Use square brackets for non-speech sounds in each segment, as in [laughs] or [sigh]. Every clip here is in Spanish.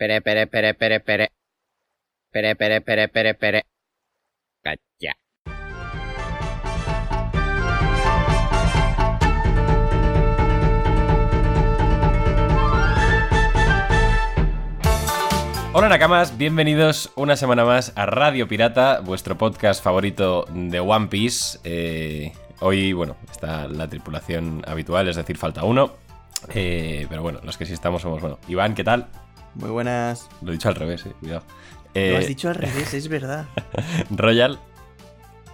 Pere, pere, pere, pere, pere. Pere, pere, pere, pere, pere. Cacha. Hola Nakamas, bienvenidos una semana más a Radio Pirata, vuestro podcast favorito de One Piece. Eh, hoy, bueno, está la tripulación habitual, es decir, falta uno. Eh, pero bueno, los que sí estamos somos, bueno, Iván, ¿qué tal? Muy buenas. Lo he dicho al revés, eh, cuidado. Lo Eh, has dicho al revés, [laughs] es verdad. Royal,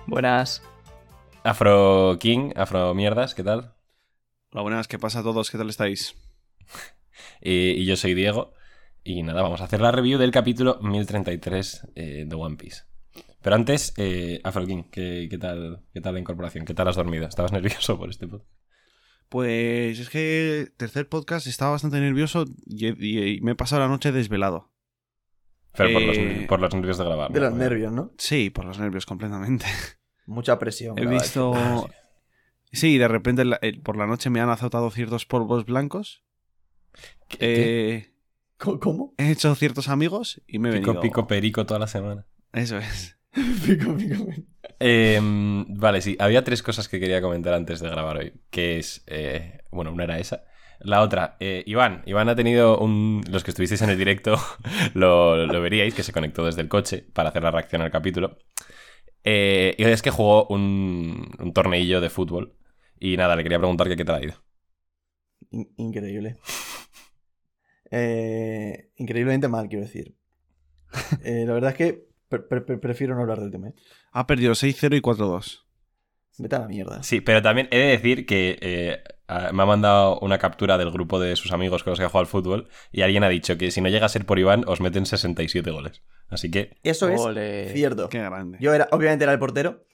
Buenas. Afro King, Afro Mierdas, ¿qué tal? Hola, buenas, ¿qué pasa a todos? ¿Qué tal estáis? [laughs] Eh, y yo soy Diego. Y nada, vamos a hacer la review del capítulo 1033 eh, de One Piece. Pero antes, eh, Afro King, ¿qué, qué tal, ¿qué tal la incorporación? ¿Qué tal has dormido? ¿Estabas nervioso por este podcast? Pues es que tercer podcast estaba bastante nervioso y, y- y me he pasado la noche desvelado. Pero por, los, Eh, por los nervios de grabar. De ¿no? los nervios, ¿no? Sí, por los nervios completamente. [laughs] Mucha presión. He visto... Sí, de repente por la noche me han azotado ciertos polvos blancos. Eh, ¿Cómo? ¿Cómo? he hecho ciertos amigos y me he Pico, venido... pico, perico toda la semana. Eso es. [laughs] Pico, pico, pico. Eh, vale, sí, había tres cosas que quería comentar antes de grabar hoy. Que es, eh, bueno, una era esa. La otra, eh, Iván. Iván ha tenido un... Los que estuvisteis en el directo [laughs] lo, lo veríais, que se conectó desde el coche para hacer la reacción al capítulo. Eh, y es que jugó un, un torneillo de fútbol. Y nada, le quería preguntar que qué tal ha ido. In- increíble. Eh, increíblemente mal, quiero decir. [laughs] Eh, la verdad es que pre- pre- pre- prefiero no hablar del tema. ¿eh? Ha perdido 6-0 y 4-2. Vete a la mierda. Sí, pero también he de decir que eh, me ha mandado una captura del grupo de sus amigos con los que ha jugado al fútbol y alguien ha dicho que si no llega a ser por Iván os meten 67 goles. Así que Eso es Ole. cierto. Qué grande. Yo era, obviamente era el portero.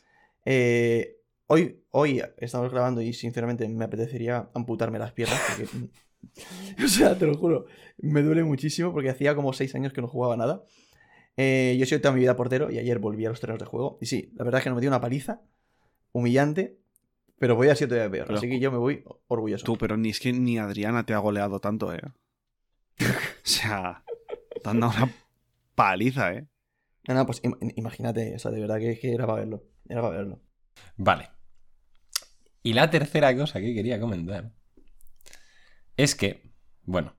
Eh, hoy, hoy estamos grabando y sinceramente me apetecería amputarme las piernas porque... [laughs] [laughs] o sea, te lo juro, me duele muchísimo porque hacía como seis años que no jugaba nada. Eh, yo soy toda mi vida portero y ayer volví a los terrenos de juego. Y sí, la verdad es que nos metí una paliza humillante, pero voy a ser todavía peor. Pero- así que yo me voy orgulloso. Tú, pero ni es que ni Adriana te ha goleado tanto, ¿eh? [laughs] o sea, te han dado una paliza, ¿eh? No, no, pues im- imagínate, o sea, de verdad que, que era para verlo. Era para verlo. Vale. Y la tercera cosa que quería comentar es que, bueno,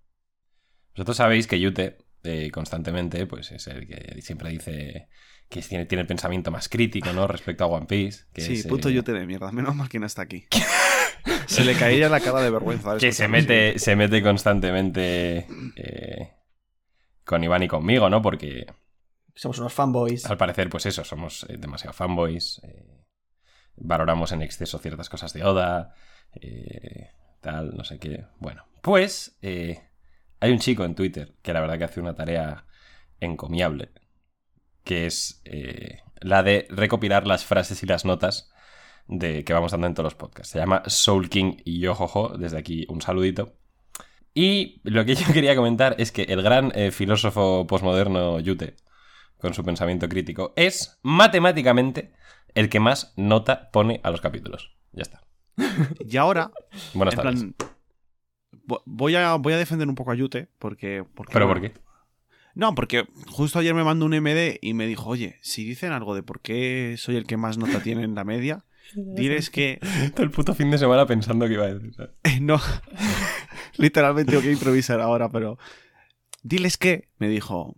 vosotros sabéis que Yute eh, constantemente, pues es el que siempre dice que tiene, tiene el pensamiento más crítico, ¿no? Respecto a One Piece. Que sí, es, puto eh, yo te de mierda. Menos mal que no está aquí. [laughs] Se le caía la cara de vergüenza. Que se mete, se mete constantemente eh, con Iván y conmigo, ¿no? Porque Somos unos fanboys. al parecer, pues eso, somos eh, demasiado fanboys. eh, valoramos en exceso ciertas cosas de Oda. eh, tal, no sé qué. Bueno, pues eh, hay un chico en Twitter que la verdad que hace una tarea encomiable. Que es eh, la de recopilar las frases y las notas de, que vamos dando en todos los podcasts. Se llama Soul King y Yojojo. Desde aquí un saludito. Y lo que [laughs] yo quería comentar es que el gran eh, filósofo posmoderno Yute, con su pensamiento crítico, es matemáticamente el que más nota pone a los capítulos. Ya está. [laughs] Y ahora, Buenas en tardes. plan, voy a, voy a defender un poco a Yute, porque... porque ¿Pero por qué? No, porque justo ayer me mandó un MD y me dijo, oye, si dicen algo de por qué soy el que más nota tiene en la media, [laughs] diles que... [laughs] Todo el puto fin de semana pensando que iba a decir. ¿sabes? [laughs] Eh, no, literalmente tengo que improvisar ahora, pero... Diles que, me dijo,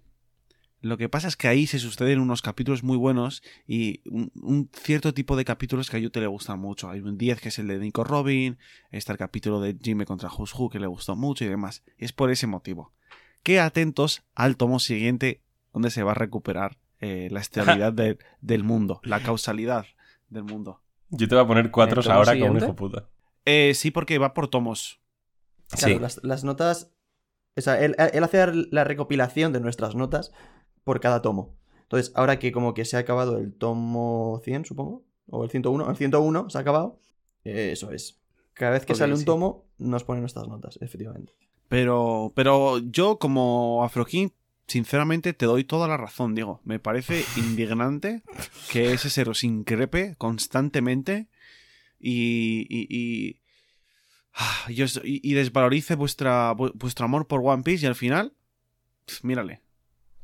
lo que pasa es que ahí se suceden unos capítulos muy buenos y un, un cierto tipo de capítulos que a Yute le gustan mucho. Hay un 10 que es el de Nico Robin, está el capítulo de Jimmy contra Who's Who que le gustó mucho y demás. Es por ese motivo. Que atentos al tomo siguiente donde se va a recuperar eh, la estabilidad [laughs] de- del mundo, la causalidad del mundo. Yo te voy a poner cuatro ¿El tomo ahora como un hijo puta. Eh, sí, porque va por tomos. Claro, Sí. las, las notas. O sea, él, él hace la recopilación de nuestras notas por cada tomo. Entonces, ahora que como que se ha acabado el tomo 100, supongo, o el 101, el 101 se ha acabado, eh, eso es. Cada vez que sale un sí. tomo, nos pone nuestras notas, efectivamente. Pero, pero yo como Afroking, sinceramente te doy toda la razón, Diego. Me parece [laughs] indignante que ese os increpe constantemente y, y, y- ah, y desvalorice vuestra, vu- vuestro amor por One Piece y al final Mírale.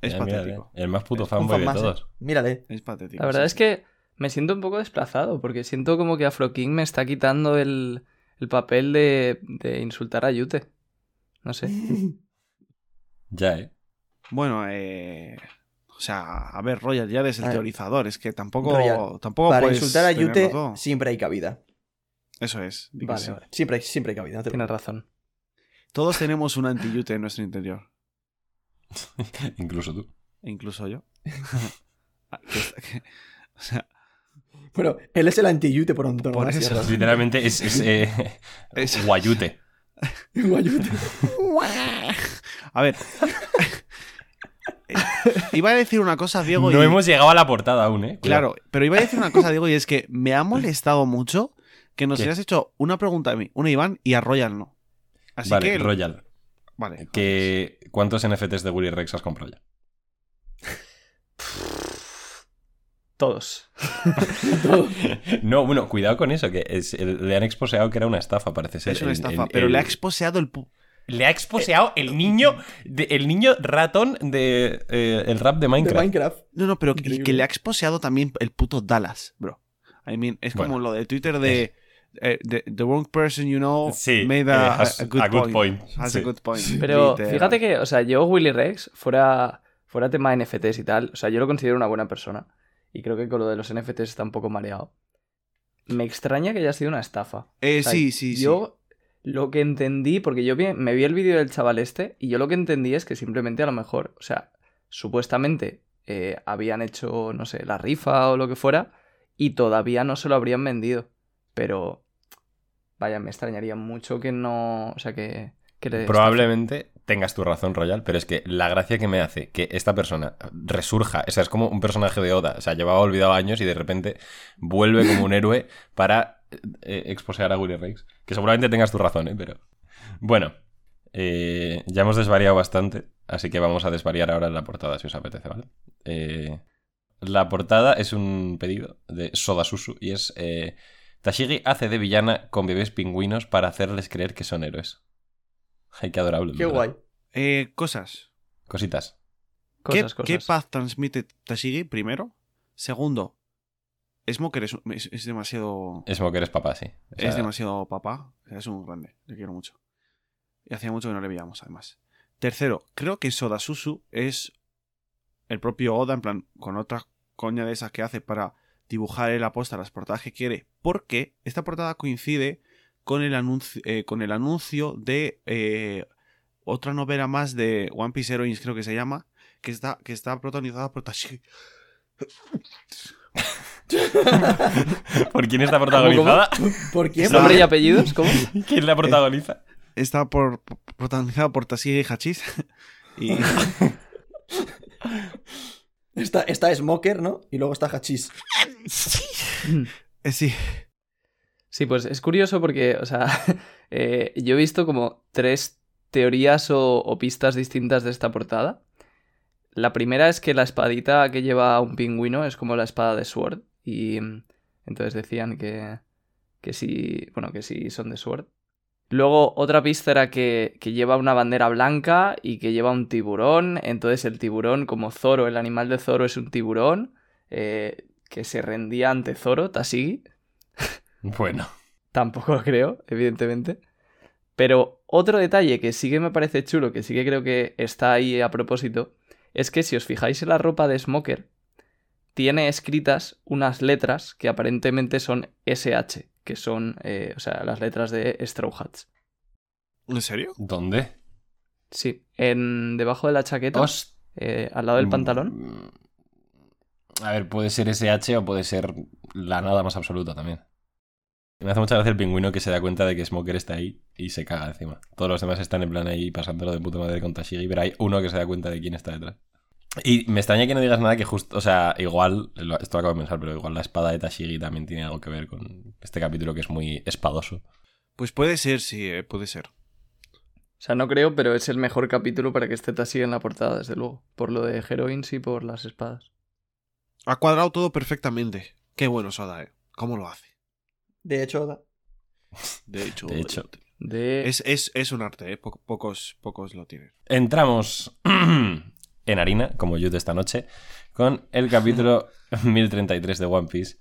Es Mira, mira, patético. el más puto fanboy fan de ¿eh? todos. Mírale. Es patético. La verdad sí, es que me siento un poco desplazado, porque siento como que Afro King me está quitando el, el papel de, de insultar a Yute. No sé. [laughs] Ya, ¿eh? Bueno, eh... O sea, a ver, Royal, ya eres el A teorizador. Es que tampoco, Royal, tampoco Para puedes insultar a Yute todo. siempre hay cabida. Eso es. Vale, sí. vale. Siempre hay, siempre hay cabida. no te Tienes razón. Todos tenemos un anti-Yute en nuestro interior. [laughs] Incluso tú. Incluso yo. [laughs] Ah, o sea, Bueno, él es el anti-Yute por antonomasia. eso. ¿verdad? Literalmente es, es, eh, [laughs] Es- guayute. Guayute. a ver. Eh, iba a decir una cosa, Diego. No y- hemos llegado a la portada aún, ¿eh? Claro, pero iba a decir una cosa, Diego, y es que me ha molestado mucho que nos ¿Qué? hayas hecho una pregunta a mí, una a Iván y a Royal no. Así Vale, que. Royal. Vale. Que... ¿Cuántos NFTs de Willy Rex has comprado ya? [laughs] Todos. [laughs] No, bueno, cuidado con eso, que es- le han exposeado que era una estafa, parece ser. Es una El- estafa, el- pero el- le ha exposeado el. le ha exposeado el niño, de- el niño ratón de eh, el rap de De Minecraft. Minecraft. No, no, pero que, que le ha exposeado también el puto Dallas, bro. I mean, es como Bueno. lo de Twitter de. Eh, the, the wrong person you know Sí, made eh, a, has- a good, a good point. point, Has sí. a good point. Pero Literal. fíjate que, o sea, yo, Willy Rex, fuera, fuera tema NFTs y tal, o sea, yo lo considero una buena persona. Y creo que con lo de los NFTs está un poco mareado. Me extraña que haya sido una estafa. Eh, O sea, sí, sí, sí. Yo lo que entendí, porque yo vi- me vi el vídeo del chaval este, y yo lo que entendí es que simplemente a lo mejor, o sea, supuestamente eh, habían hecho, no sé, la rifa o lo que fuera, y todavía no se lo habrían vendido. Pero, vaya, me extrañaría mucho que no, o sea, que... que le Probablemente tengas tu razón, Royal, pero es que la gracia que me hace que esta persona resurja, o sea, es como un personaje de Oda, o sea, llevaba olvidado años y de repente vuelve como un héroe [laughs] para eh, exposear a Willy Rex. Que seguramente tengas tu razón, ¿eh? Pero. Bueno, eh, ya hemos desvariado bastante, así que vamos a desvariar ahora en la portada, si os apetece, ¿vale? Eh, la portada es un pedido de Soda Susu y es. eh, Tashigi hace de villana con bebés pingüinos para hacerles creer que son héroes. Ay, qué adorable. Qué ¿verdad? guay. Eh, cosas. Cositas. Cosas, ¿Qué, ¿Qué cosas. paz transmite Tashigi? Primero. Segundo, Smoker es, es- es demasiado. Smoker es papá, sí. O sea, es demasiado papá. O sea, Es un grande. Le quiero mucho. Y hacía mucho que no le veíamos, además. Tercero, creo que Soda Susu es el propio Oda, en plan, con otra coña de esas que hace para dibujar el aposta las portadas que quiere. Porque esta portada coincide con el anuncio, eh, con el anuncio de eh, otra novela más de One Piece Heroines, creo que se llama, que está, que está protagonizada por Tashigi. ¿Por quién está protagonizada? ¿Por quién? ¿Nombre y apellidos? ¿Cómo? ¿Quién la protagoniza? Está por, protagonizada por Tashigi Hachis. y, [laughs] Está, está Smoker, ¿no? Y luego está Hachís. eh, sí. Sí, pues es curioso porque, o sea, [laughs] eh, yo he visto como tres teorías o, o pistas distintas de esta portada. La primera es que la espadita que lleva un pingüino es como la espada de Sword. Y mm, entonces decían que, que sí, bueno, que sí son de Sword. Luego otra pista era que, que lleva una bandera blanca y que lleva un tiburón. Entonces el tiburón, como Zoro, el animal de Zoro es un tiburón, eh, que se rendía ante Zoro, Tashigi. Bueno. Tampoco lo creo, evidentemente. Pero otro detalle que sí que me parece chulo, que sí que creo que está ahí a propósito, es que si os fijáis en la ropa de Smoker, tiene escritas unas letras que aparentemente son SH, que son, eh, o sea, las letras de Straw Hats. ¿En serio? ¿Dónde? Sí, en, debajo de la chaqueta, eh, al lado del pantalón. Mm, A ver, puede ser SH o puede ser la nada más absoluta también. Me hace mucha gracia el pingüino que se da cuenta de que Smoker está ahí y se caga encima. Todos los demás están en plan ahí pasándolo de puta madre con Tashigi, pero hay uno que se da cuenta de quién está detrás. Y me extraña que no digas nada que justo, o sea, igual, lo- esto lo acabo de pensar, pero igual la espada de Tashigi también tiene algo que ver con este capítulo que es muy espadoso. Pues puede ser, sí, eh, puede ser. O sea, no creo, pero es el mejor capítulo para que esté Tashigi en la portada, desde luego. Por lo de Heroines y por las espadas. Ha cuadrado todo perfectamente. Qué bueno Soda, ¿eh? ¿Cómo lo hace? De hecho, De hecho. De hecho. de... Es, es- es un arte, ¿eh? Po- pocos, pocos lo tienen. Entramos [clears throat] en harina, como yo de esta noche, con el capítulo [laughs] 1033 de One Piece,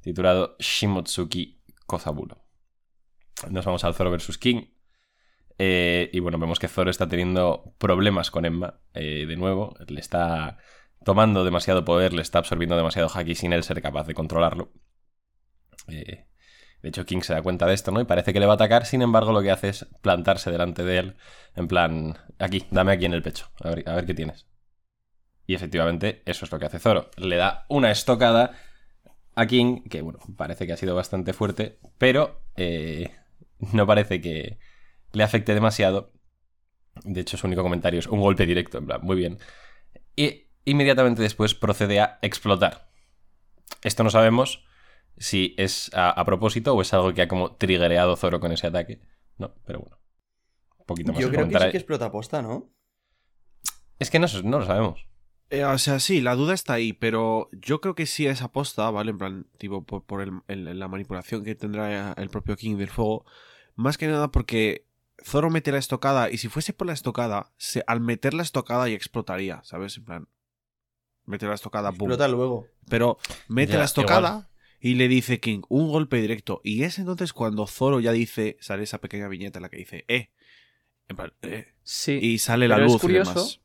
titulado Shimotsuki Kozaburo. Nos vamos al Zoro vs. King. eh, y bueno, vemos que Zoro está teniendo problemas con Emma, eh, de nuevo. Le está tomando demasiado poder, le está absorbiendo demasiado haki sin él ser capaz de controlarlo. Eh, de hecho, King se da cuenta de esto, ¿no? Y parece que le va a atacar, sin embargo, lo que hace es plantarse delante de él, en plan, aquí, dame aquí en el pecho, a ver, qué tienes. Y efectivamente, eso es lo que hace Zoro. Le da una estocada a King, que bueno, parece que ha sido bastante fuerte, pero eh, no parece que le afecte demasiado. De hecho, su único comentario es un golpe directo, en plan, muy bien. Y inmediatamente después procede a explotar. Esto no sabemos si es a, a propósito o es algo que ha como triggereado Zoro con ese ataque. No, pero bueno. Un poquito más Yo creo que sí que explota posta, ¿no? Es que no, no lo sabemos. Eh, o sea, sí, la duda está ahí, pero yo creo que sí es aposta, ¿vale? En plan, tipo, por, por el- el- la manipulación que tendrá el propio King del Fuego. Más que nada porque Zoro mete la estocada y si fuese por la estocada, se, al meter la estocada ya explotaría, ¿sabes? En plan, mete la estocada, boom. Explota luego. Pero mete Ya, la estocada y le dice King, un golpe directo. Y es entonces cuando Zoro ya dice, sale esa pequeña viñeta en la que dice, eh. En plan, eh. Sí. Y sale la Pero es luz y curioso. demás.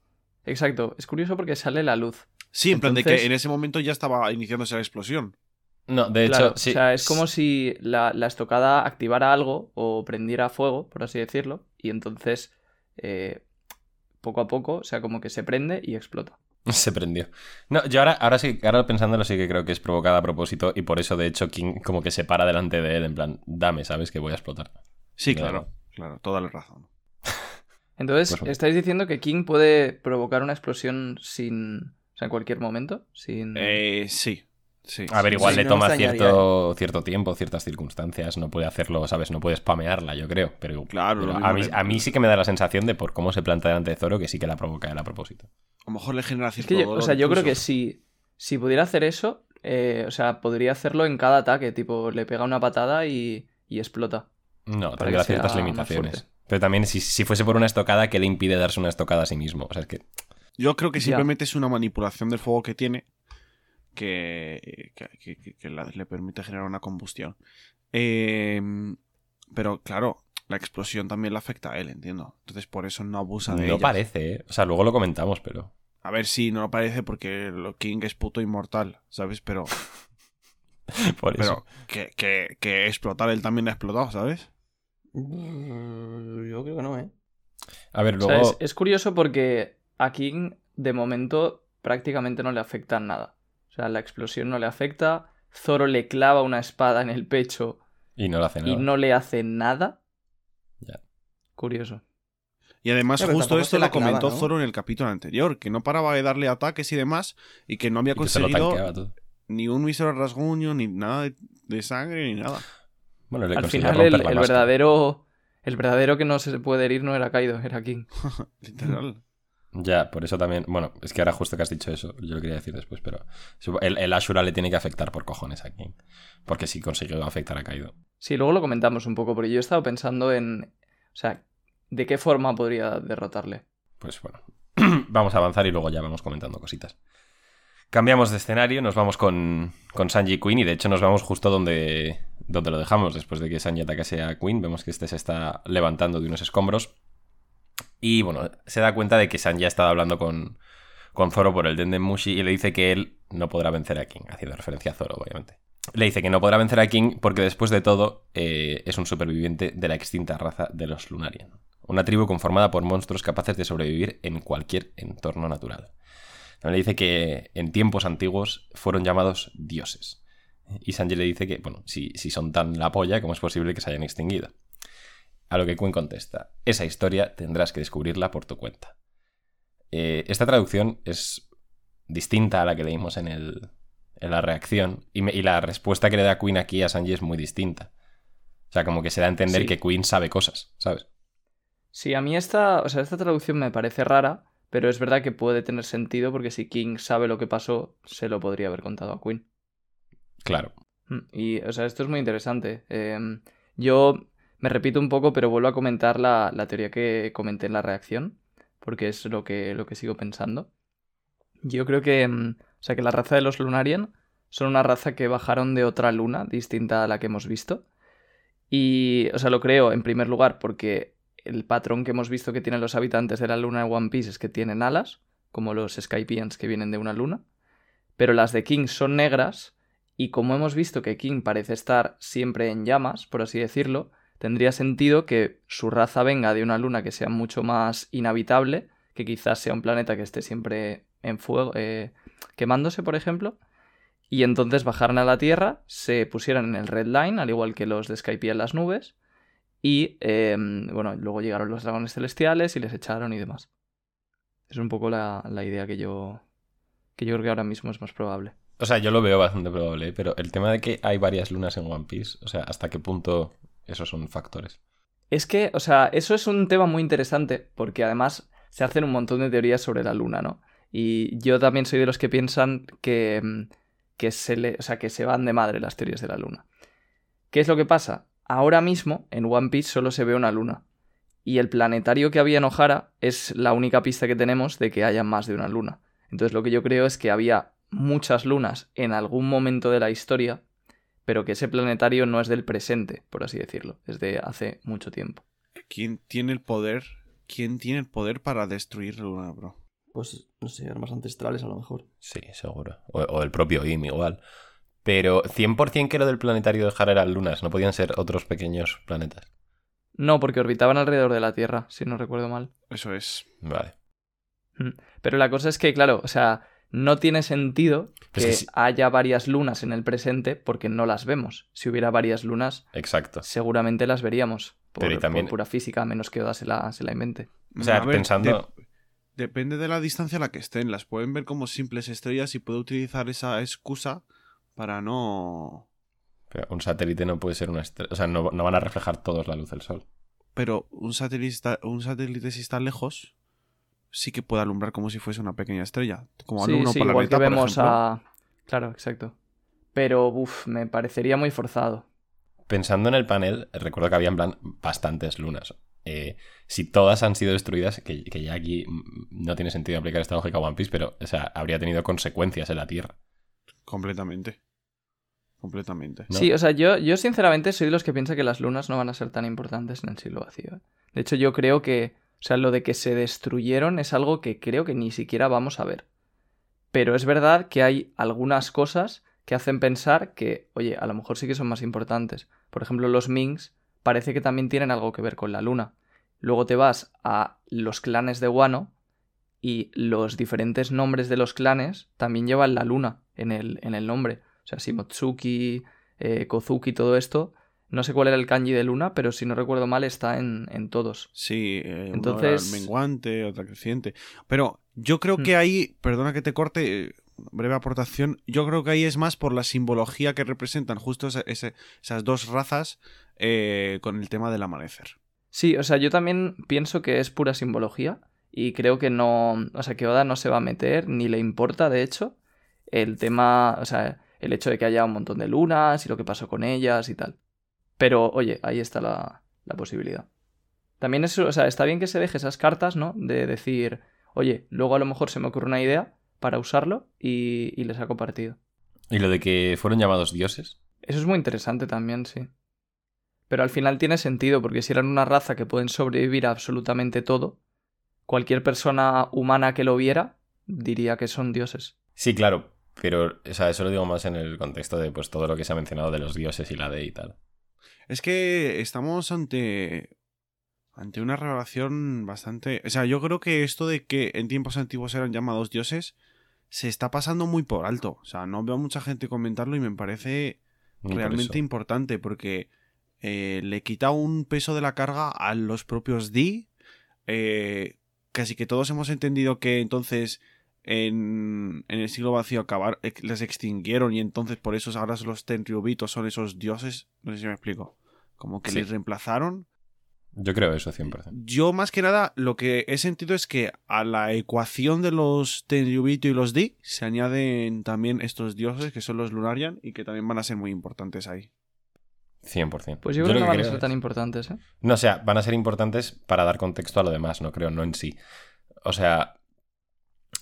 Exacto, es curioso porque sale la luz. Sí, en plan de que en ese momento ya estaba iniciándose la explosión. No, de hecho, sí. O sea, es como si la, la estocada activara algo o prendiera fuego, por así decirlo, y entonces eh, poco a poco, o sea, como que se prende y explota. [laughs] Se prendió. No, yo ahora, ahora sí, ahora pensándolo sí que creo que es provocada a propósito y por eso de hecho King como que se para delante de él en plan, dame, sabes que voy a explotar. Sí, Claro. claro, claro, toda la razón. [laughs] Entonces, Pues. ¿estáis diciendo que King puede provocar una explosión sin. O sea, en cualquier momento? Sin. Eh, sí, sí. A ver, igual sí, le no toma me extrañaría, cierto, cierto tiempo, ciertas circunstancias, no puede hacerlo, ¿sabes? No puede spamearla, yo creo, pero, Claro, pero a, mí, a mí sí que me da la sensación de por cómo se planta delante de Zoro que sí que la provoca él a propósito. A lo mejor le genera Es cierto que yo, o sea, yo creo que si, si pudiera hacer eso, eh, o sea, podría hacerlo en cada ataque, tipo, le pega una patada y, y explota. No, sea ciertas limitaciones. Pero también si, si fuese por una estocada, ¿qué le impide darse una estocada a sí mismo? O sea, es que Yo creo que simplemente es una manipulación del fuego que tiene que, que, que- que- que la- le permite generar una combustión. Eh, pero claro, la explosión también le afecta a él, entiendo. Entonces por eso no abusa de no parece, ¿eh? O sea, luego lo comentamos, pero... A ver si no lo parece porque lo King es puto inmortal, ¿sabes? Pero, [laughs] Por eso. pero que, que, que explotar él también ha explotado, ¿sabes? Mm, Yo creo que no, ¿eh? A ver, O sea, luego... es, es curioso porque a King, de momento, prácticamente no le afecta nada. O sea, la explosión no le afecta. Zoro le clava una espada en el pecho Y no lo hace nada. y no le hace nada. Curioso. Y además pero justo esto lo comentó clava, ¿no? Zoro en el capítulo anterior, que no paraba de darle ataques y demás, y que no había Y conseguido ni un mísero rasguño, ni nada de, de sangre, ni nada. Bueno, le Al final, el, el verdadero. El verdadero que no se puede herir no era Kaido, era King. [laughs] Literal. Ya, por eso también... Bueno, es que ahora justo que has dicho eso, yo lo quería decir después, pero... El, el Ashura le tiene que afectar por cojones a King. Porque sí consiguió afectar a Kaido. Sí, luego lo comentamos un poco, porque yo he estado pensando en. O sea, ¿de qué forma podría derrotarle? Pues bueno, [clears throat] vamos a avanzar y luego ya vamos comentando cositas. Cambiamos de escenario, nos vamos con, con Sanji y Queen y de hecho nos vamos justo donde, donde lo dejamos después de que Sanji atacase a Queen. Vemos que este se está levantando de unos escombros y bueno, se da cuenta de que Sanji ha estado hablando con, con Zoro por el Denden Mushi y le dice que él no podrá vencer a King, haciendo referencia a Zoro, obviamente. Le dice que no podrá vencer a King porque después de todo eh, es un superviviente de la extinta raza de los Lunarian. Una tribu conformada por monstruos capaces de sobrevivir en cualquier entorno natural. También le dice que en tiempos antiguos fueron llamados dioses. Y Sanji le dice que, bueno, si, si son tan la polla, ¿cómo es posible que se hayan extinguido? A lo que Quinn contesta, esa historia tendrás que descubrirla por tu cuenta. Eh, esta traducción es distinta a la que leímos en, el, en la reacción y, me- y la respuesta que le da Quinn aquí a Sanji es muy distinta. O sea, como que se da a entender Sí. que Quinn sabe cosas, ¿sabes? Sí, a mí esta, o sea, esta traducción me parece rara, pero es verdad que puede tener sentido porque si King sabe lo que pasó, se lo podría haber contado a Queen. Claro. Mm, Y, o sea, esto es muy interesante. Eh, yo me repito un poco, pero vuelvo a comentar la, la teoría que comenté en la reacción, porque es lo que, lo que sigo pensando. Yo creo que, mm, o sea, que la raza de los Lunarian son una raza que bajaron de otra luna distinta a la que hemos visto. Y, o sea, lo creo en primer lugar porque el patrón que hemos visto que tienen los habitantes de la luna de One Piece es que tienen alas, como los Skypians que vienen de una luna. Pero las de King son negras y como hemos visto que King parece estar siempre en llamas, por así decirlo, tendría sentido que su raza venga de una luna que sea mucho más inhabitable, que quizás sea un planeta que esté siempre en fuego, eh, quemándose, por ejemplo, y entonces bajaran a la Tierra, se pusieran en el Red Line, al igual que los de Skype en las nubes, y eh, bueno, luego llegaron los dragones celestiales y les echaron y demás. Es un poco la, la idea que yo, que yo creo que ahora mismo es más probable. O sea, yo lo veo bastante probable, ¿eh? pero el tema de que hay varias lunas en One Piece, o sea, ¿hasta qué punto esos son factores? Es que, o sea, eso es un tema muy interesante, porque además se hacen un montón de teorías sobre la luna, ¿no? Y yo también soy de los que piensan que, que, se, le, o sea, que se van de madre las teorías de la luna. ¿Qué es lo que pasa? Ahora mismo en One Piece solo se ve una luna. Y el planetario que había en Ohara es la única pista que tenemos de que haya más de una luna. Entonces lo que yo creo es que había muchas lunas en algún momento de la historia, pero que ese planetario no es del presente, por así decirlo, es de hace mucho tiempo. ¿Quién tiene el poder? ¿Quién tiene el poder para destruir la luna, bro? Pues, no sé, armas ancestrales a lo mejor. Sí, seguro. O, o el propio Im igual. Pero 100% que lo del planetario de Jara eran lunas, no podían ser otros pequeños planetas. No, porque orbitaban alrededor de la Tierra, si no recuerdo mal. Eso es. Vale. Mm. Pero la cosa es que, claro, o sea, no tiene sentido Pues que haya varias lunas en el presente porque no las vemos. Si hubiera varias lunas, Exacto. seguramente las veríamos. Por, Pero y también- por pura física, a menos que Oda se la, se la invente. O sea, ver, pensando- de- depende de la distancia a la que estén. Las pueden ver como simples estrellas y puede utilizar esa excusa para no. Pero un satélite no puede ser una estrella. O sea, no, no van a reflejar todos la luz del sol. Pero un satélite, está- un satélite si está lejos, sí que puede alumbrar como si fuese una pequeña estrella. Como sí, alumno sí, por la igual que por vemos ejemplo. a... Claro, exacto. Pero, uff, me parecería muy forzado. Pensando en el panel, recuerdo que había en plan bastantes lunas. Eh, si todas han sido destruidas, que, que ya aquí mm, no tiene sentido aplicar esta lógica a One Piece, pero o sea, habría tenido consecuencias en la Tierra. Completamente. Completamente. ¿no? Sí, o sea, yo, yo sinceramente soy de los que piensa que las lunas no van a ser tan importantes en el siglo vacío. ¿eh? De hecho, yo creo que, o sea, lo de que se destruyeron es algo que creo que ni siquiera vamos a ver. Pero es verdad que hay algunas cosas que hacen pensar que, oye, a lo mejor sí que son más importantes. Por ejemplo, los Mings parece que también tienen algo que ver con la luna. Luego te vas a los clanes de Wano y los diferentes nombres de los clanes también llevan la luna en el, en el nombre. O sea, Shimotsuki, eh, Kozuki, todo esto. No sé cuál era el kanji de luna, pero si no recuerdo mal está en, en todos. Sí, eh, Entonces- era menguante, otra creciente. Pero yo creo Mm. que ahí, perdona que te corte, eh, breve aportación, yo creo que ahí es más por la simbología que representan justo esas dos razas eh, con el tema del amanecer. Sí, o sea, yo también pienso que es pura simbología y creo que no, o sea, que Oda no se va a meter, ni le importa, de hecho, el tema, o sea, el hecho de que haya un montón de lunas y lo que pasó con ellas y tal. Pero, oye, ahí está la, la posibilidad. También es, o sea, está bien que se deje esas cartas, ¿no? De decir, oye, luego a lo mejor se me ocurre una idea para usarlo y, y le saco partido. Y lo de que fueron llamados dioses. Eso es muy interesante también, sí. Pero al final tiene sentido, porque si eran una raza que pueden sobrevivir a absolutamente todo, cualquier persona humana que lo viera diría que son dioses. Sí, claro. Pero, o sea, eso lo digo más en el contexto de pues todo lo que se ha mencionado de los dioses y la de y tal. Es que estamos ante. ante una revelación bastante. O sea, yo creo que esto de que en tiempos antiguos eran llamados dioses se está pasando muy por alto. O sea, no veo a mucha gente comentarlo y me parece realmente importante porque eh, le quita un peso de la carga a los propios D. Eh, casi que todos hemos entendido que entonces en, en el siglo vacío acabar, les extinguieron y entonces por eso ahora los Tenryubitos son esos dioses. No sé si me explico. Como que Sí. les reemplazaron. Yo creo eso 100%. Yo más que nada lo que he sentido es que a la ecuación de los Tenryubito y los D se añaden también estos dioses que son los Lunarian y que también van a ser muy importantes ahí. 100%. Pues yo creo que no van a ser es- tan importantes, ¿eh? No, o sea, van a ser importantes para dar contexto a lo demás, no creo, no en sí. O sea,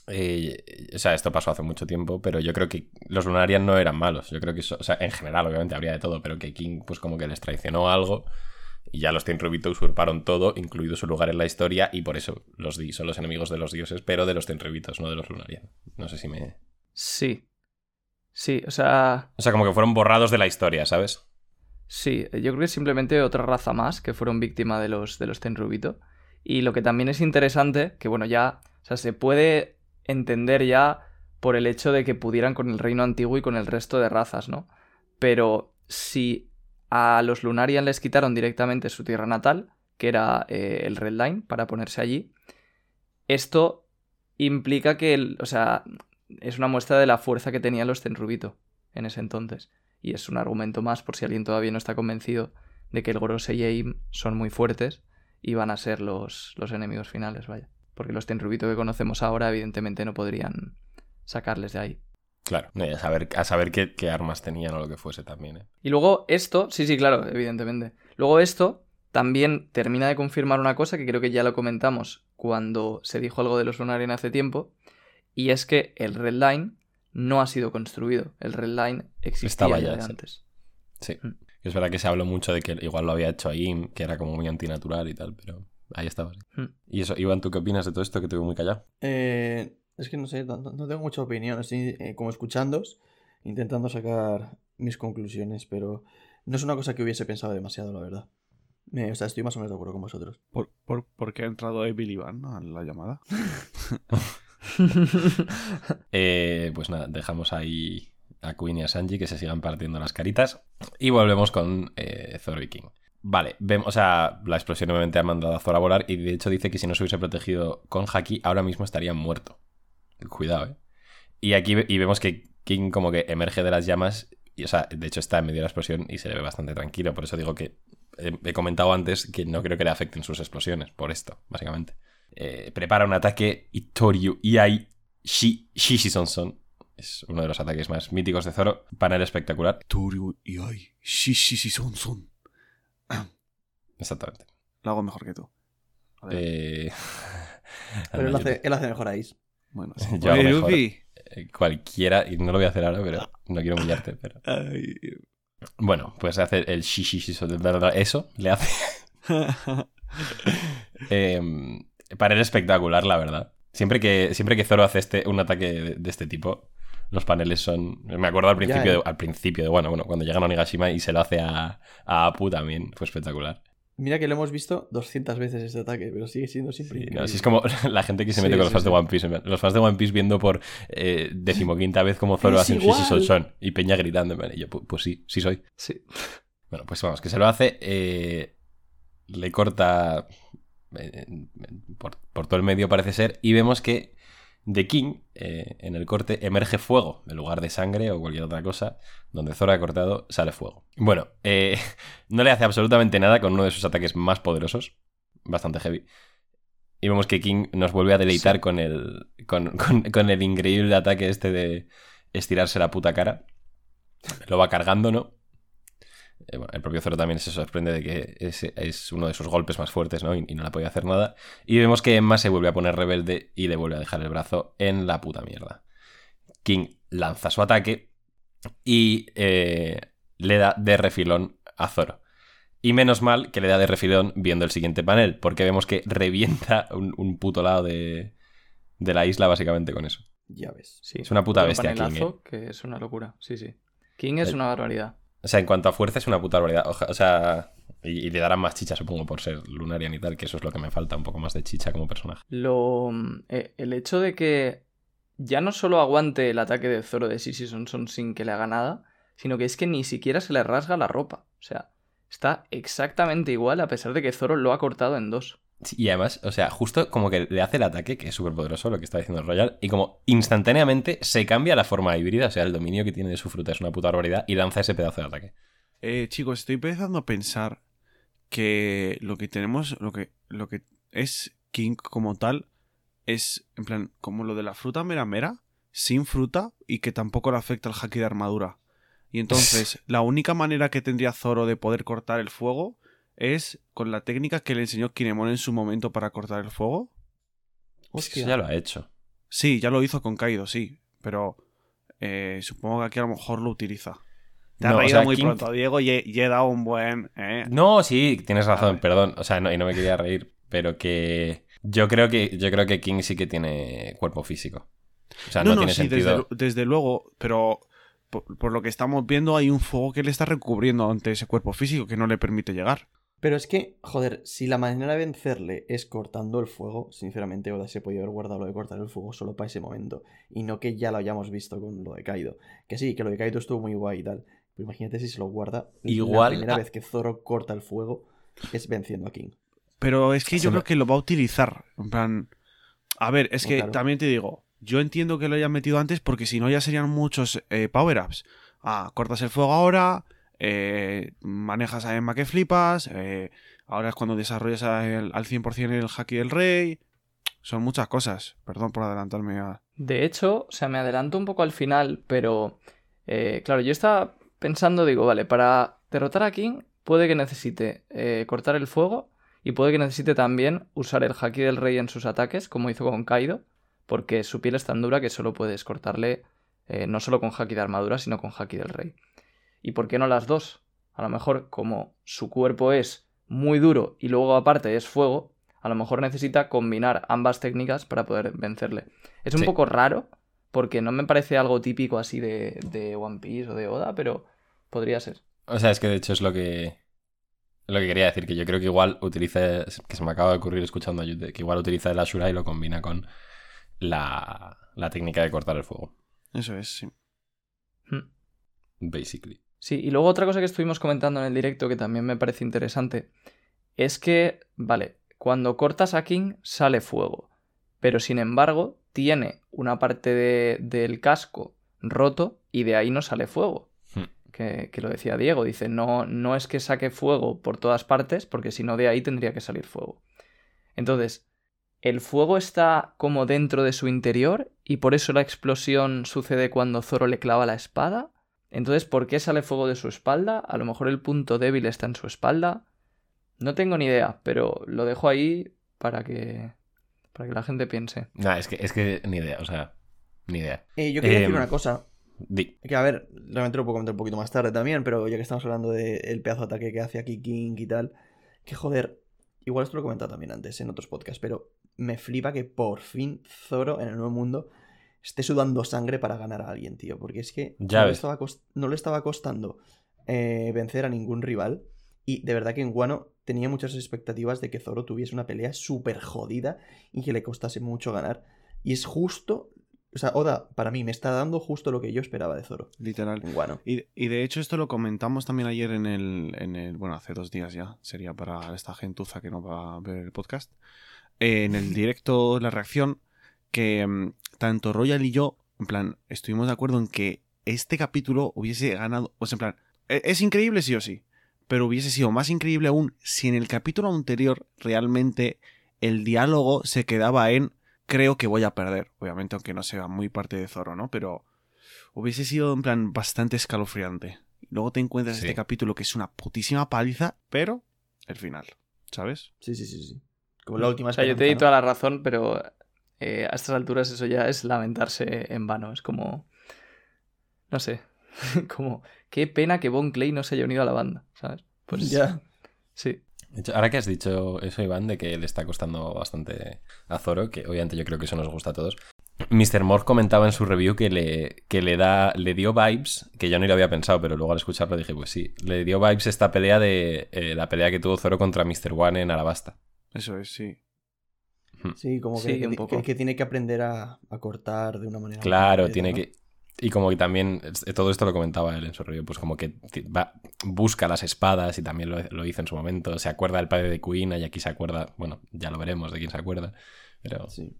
eh, o sea, esto pasó hace mucho tiempo, pero yo creo que los Lunarian no eran malos. Yo creo que, o sea, en general, obviamente habría de todo, pero que King, pues como que les traicionó algo y ya los Tenryubito usurparon todo, incluido su lugar en la historia, y por eso los Di son los enemigos de los dioses, pero de los Tenryubitos, no de los Lunarian. No sé si me. Sí. Sí, o sea, O sea, como que fueron borrados de la historia, ¿sabes? Sí, yo creo que es simplemente otra raza más que fueron víctima de los, de los Tenryubito. Y lo que también es interesante, que bueno, ya, o sea, se puede entender ya por el hecho de que pudieran con el reino antiguo y con el resto de razas, ¿no? Pero si a los Lunarian les quitaron directamente su tierra natal, que era eh, el Red Line, para ponerse allí, esto implica que, o sea, es una muestra de la fuerza que tenían los Tenrubito en ese entonces. Y es un argumento más por si alguien todavía no está convencido de que el Gorose y Aim son muy fuertes y van a ser los, los enemigos finales, vaya. Porque los Tenrubito que conocemos ahora, evidentemente, no podrían sacarles de ahí. Claro. A saber, a saber qué, qué armas tenían o lo que fuese también, ¿eh? Y luego esto, sí, sí, claro, evidentemente. Luego esto también termina de confirmar una cosa que creo que ya lo comentamos cuando se dijo algo de los Lunarian hace tiempo, y es que el Red Line no ha sido construido. El Red Line existía Estaba ya ya, de sí. antes. Sí. Mm. Es verdad que se habló mucho de que igual lo había hecho ahí, que era como muy antinatural y tal, pero ahí estaba. sí. Mm. Y eso, Iván, ¿tú qué opinas de todo esto que te veo muy callado? Eh, es que no sé, no, no tengo mucha opinión. Estoy eh, como escuchándos, intentando sacar mis conclusiones, pero no es una cosa que hubiese pensado demasiado, la verdad. Me- o sea, estoy más o menos de acuerdo con vosotros. ¿Por, por, por qué ha entrado Evil Iván a la llamada? [laughs] [laughs] Eh, pues nada, dejamos ahí a Queen y a Sanji que se sigan partiendo las caritas. Y volvemos con eh, Zoro y King. Vale, vemos, o sea, la explosión obviamente ha mandado a Zoro a volar y de hecho dice que si no se hubiese protegido con Haki, ahora mismo estaría muerto. Cuidado, eh. Y aquí y vemos que King como que emerge de las llamas y, o sea, de hecho está en medio de la explosión y se le ve bastante tranquilo. Por eso digo que he comentado antes que no creo que le afecten sus explosiones, por esto, básicamente. Eh, prepara un ataque Itoriu Iai Shi Shishisonson. Es uno de los ataques más míticos de Zoro. Panel espectacular. Turu y ay, sí, sí, sí, son, son. Exactamente. Lo hago mejor que tú. A ver, Eh... Pero él hace, él hace mejor a Ace. bueno, sí. yo hago mejor. Eh, Cualquiera, y no lo voy a hacer ahora, pero no quiero humillarte. Pero... Bueno, pues hace el Shishisonson. Eso le hace. Eh, panel espectacular, la verdad. Siempre que, siempre que Zoro hace este, un ataque de, de este tipo, los paneles son. Me acuerdo al Ya, principio, ¿eh? de, al principio de, bueno, bueno, cuando llegan a Onigashima y se lo hace a, a Apu también, fue espectacular. Mira que lo hemos visto 200 veces este ataque, pero sigue siendo siempre Sí, no, así es como [laughs] la gente que se mete Sí, con los sí, fans de. One Piece. Los fans de One Piece viendo por eh, decimoquinta vez como Zoro hace un igual. Shishisonson y Peña gritando. Y yo, pu- pues sí, sí soy. Sí. Bueno, pues vamos, que se lo hace. eh, le corta por, por todo el medio, parece ser. Y vemos que de King, eh, en el corte, emerge fuego. En lugar de sangre o cualquier otra cosa, donde Zoro ha cortado, sale fuego. Bueno, eh, [laughs] no le hace absolutamente nada con uno de sus ataques más poderosos. Bastante heavy. Y vemos que King nos vuelve a deleitar con, el, con, con- con el increíble ataque este de estirarse la puta cara. Lo va cargando, ¿no? Eh, bueno, el propio Zoro también se sorprende de que ese es uno de sus golpes más fuertes, ¿no? Y, y no le podía hacer nada. Y vemos que Emma se vuelve a poner rebelde y le vuelve a dejar el brazo en la puta mierda. King lanza su ataque y eh, le da de refilón a Zoro. Y menos mal que le da de refilón viendo el siguiente panel, porque vemos que revienta un, un puto lado de, de la isla básicamente con eso. Ya ves. Sí. Es una puta bestia, King, panelazo que es una locura. Sí, sí. King es El- una barbaridad. O sea, en cuanto a fuerza es una puta barbaridad. O sea, y, le darán más chicha, supongo, por ser Lunarian y tal, que eso es lo que me falta, un poco más de chicha como personaje. Lo, eh, el hecho de que ya no solo aguante el ataque de Zoro de Sissy Sonson sin que le haga nada, sino que es que ni siquiera se le rasga la ropa. O sea, está exactamente igual a pesar de que Zoro lo ha cortado en dos. Y además, o sea, justo como que le hace el ataque, que es súper poderoso lo que está diciendo el Royal, y como instantáneamente se cambia la forma híbrida, o sea, el dominio que tiene de su fruta es una puta barbaridad, y lanza ese pedazo de ataque. Eh, chicos, estoy empezando a pensar que lo que tenemos, lo que, lo que es King como tal, es en plan, como lo de la fruta mera mera, sin fruta y que tampoco le afecta el haki de armadura. Y entonces, [laughs] la única manera que tendría Zoro de poder cortar el fuego es con la técnica que le enseñó Kinemon en su momento para cortar el fuego. Eso ya lo ha hecho. Sí, ya lo hizo con Kaido, sí. Pero eh, supongo que aquí a lo mejor lo utiliza. Te has No, o reído sea, muy pronto, Diego, y he, y he dado un buen... ¿eh? No, sí, tienes razón, perdón. O sea, no, y no me quería reír, pero que yo creo que yo creo que King sí que tiene cuerpo físico. O sea, no, tiene sí, sentido. desde, desde luego, pero por, por lo que estamos viendo hay un fuego que le está recubriendo ante ese cuerpo físico que no le permite llegar. Pero es que, joder, si la manera de vencerle es cortando el fuego, sinceramente Oda se podía haber guardado lo de cortar el fuego solo para ese momento. Y no que ya lo hayamos visto con lo de Kaido. Que sí, que lo de Kaido estuvo muy guay y tal. Pero imagínate si se lo guarda. Igual- La primera vez que Zoro corta el fuego es venciendo a King. Pero es que Se yo me- creo que lo va a utilizar. En plan. A ver, es que claro. también te digo, yo entiendo que lo hayan metido antes porque si no ya serían muchos eh, power-ups. Ah, cortas el fuego ahora, eh, manejas a Emma que flipas, eh, ahora es cuando desarrollas al, al 100% el haki del rey. Son muchas cosas. Perdón por adelantarme a... De hecho, o sea, me adelanto un poco al final, pero eh, claro, yo estaba pensando, digo, vale, para derrotar a King puede que necesite eh, cortar el fuego y puede que necesite también usar el haki del rey en sus ataques, como hizo con Kaido, porque su piel es tan dura que solo puedes cortarle no solo con haki de armadura, sino con haki del rey. ¿Y por qué no las dos? A lo mejor como su cuerpo es muy duro y luego aparte es fuego, a lo mejor necesita combinar ambas técnicas para poder vencerle. Es un Sí. poco raro, porque no me parece algo típico así de, de One Piece o de Oda, pero podría ser. O sea, es que de hecho es lo que lo que quería decir, que yo creo que igual utiliza, que se me acaba de ocurrir escuchando a Yute, que igual utiliza el Ashura y lo combina con la, la técnica de cortar el fuego, Eso es, sí. Hmm. basically. Sí, y luego otra cosa que estuvimos comentando en el directo que también me parece interesante es que, vale, cuando cortas a King sale fuego, pero sin embargo tiene una parte de- del casco roto y de ahí no sale fuego. Hmm. Que, que lo decía Diego, dice, no, no es que saque fuego por todas partes, porque si no de ahí tendría que salir fuego. Entonces, el fuego está como dentro de su interior y por eso la explosión sucede cuando Zoro le clava la espada. Entonces, ¿por qué sale fuego de su espalda? A lo mejor el punto débil está en su espalda. No tengo ni idea, pero lo dejo ahí para que para que la gente piense. Nah, es que, es que ni idea, o sea, ni idea. Eh, yo quería decir Em, una cosa. Di. Que a ver, realmente lo puedo comentar un poquito más tarde también, pero ya que estamos hablando del pedazo de ataque que hace aquí King y tal, que joder, igual esto lo he comentado también antes en otros podcasts, pero me flipa que por fin Zoro en el nuevo mundo esté sudando sangre para ganar a alguien, tío, porque es que Ya no, le estaba no le estaba costando eh, vencer a ningún rival y de verdad que en Guano tenía muchas expectativas de que Zoro tuviese una pelea súper jodida y que le costase mucho ganar. Y es justo, o sea, Oda para mí me está dando justo lo que yo esperaba de Zoro Literal. en Guano. Y, y de hecho esto lo comentamos también ayer en el, en el... Bueno, hace dos días ya. Sería para esta gentuza que no va a ver el podcast. Eh, en el [laughs] directo, la reacción, que mm, tanto Royal y yo, en plan, estuvimos de acuerdo en que este capítulo hubiese ganado... O sea, en plan, e- es increíble sí o sí. Pero hubiese sido más increíble aún si en el capítulo anterior realmente el diálogo se quedaba en creo que voy a perder. Obviamente, aunque no sea muy parte de Zoro, ¿no? Pero hubiese sido en plan bastante escalofriante. Luego te encuentras Sí. este capítulo que es una putísima paliza, pero el final, ¿sabes? Sí, sí, sí, sí. Como la última O sea, yo te di toda la razón, pero eh, a estas alturas eso ya es lamentarse en vano. Es como. No sé. [laughs] como. Qué pena que Bon Clay no se haya unido a la banda, ¿sabes? Pues Ya. sí. Ahora que has dicho eso, Iván, de que le está costando bastante a Zoro, que obviamente yo creo que eso nos gusta a todos. Mr. Morph comentaba en su review que le, que le da. le dio vibes, que yo ni lo había pensado, pero luego al escucharlo dije, pues sí, le dio vibes esta pelea de. eh, la pelea que tuvo Zoro contra Mr. One en Alabasta. Eso es, sí. Sí, como que, Sí, que- un poco. que- que tiene que aprender a, a cortar de una manera. Claro, tiene ¿no? que. Y como que también, eh, todo esto lo comentaba él en su review, pues como que va, busca las espadas y también lo, lo hizo en su momento. Se acuerda del padre de Kuina y aquí se acuerda, bueno, ya lo veremos de quién se acuerda, pero Sí.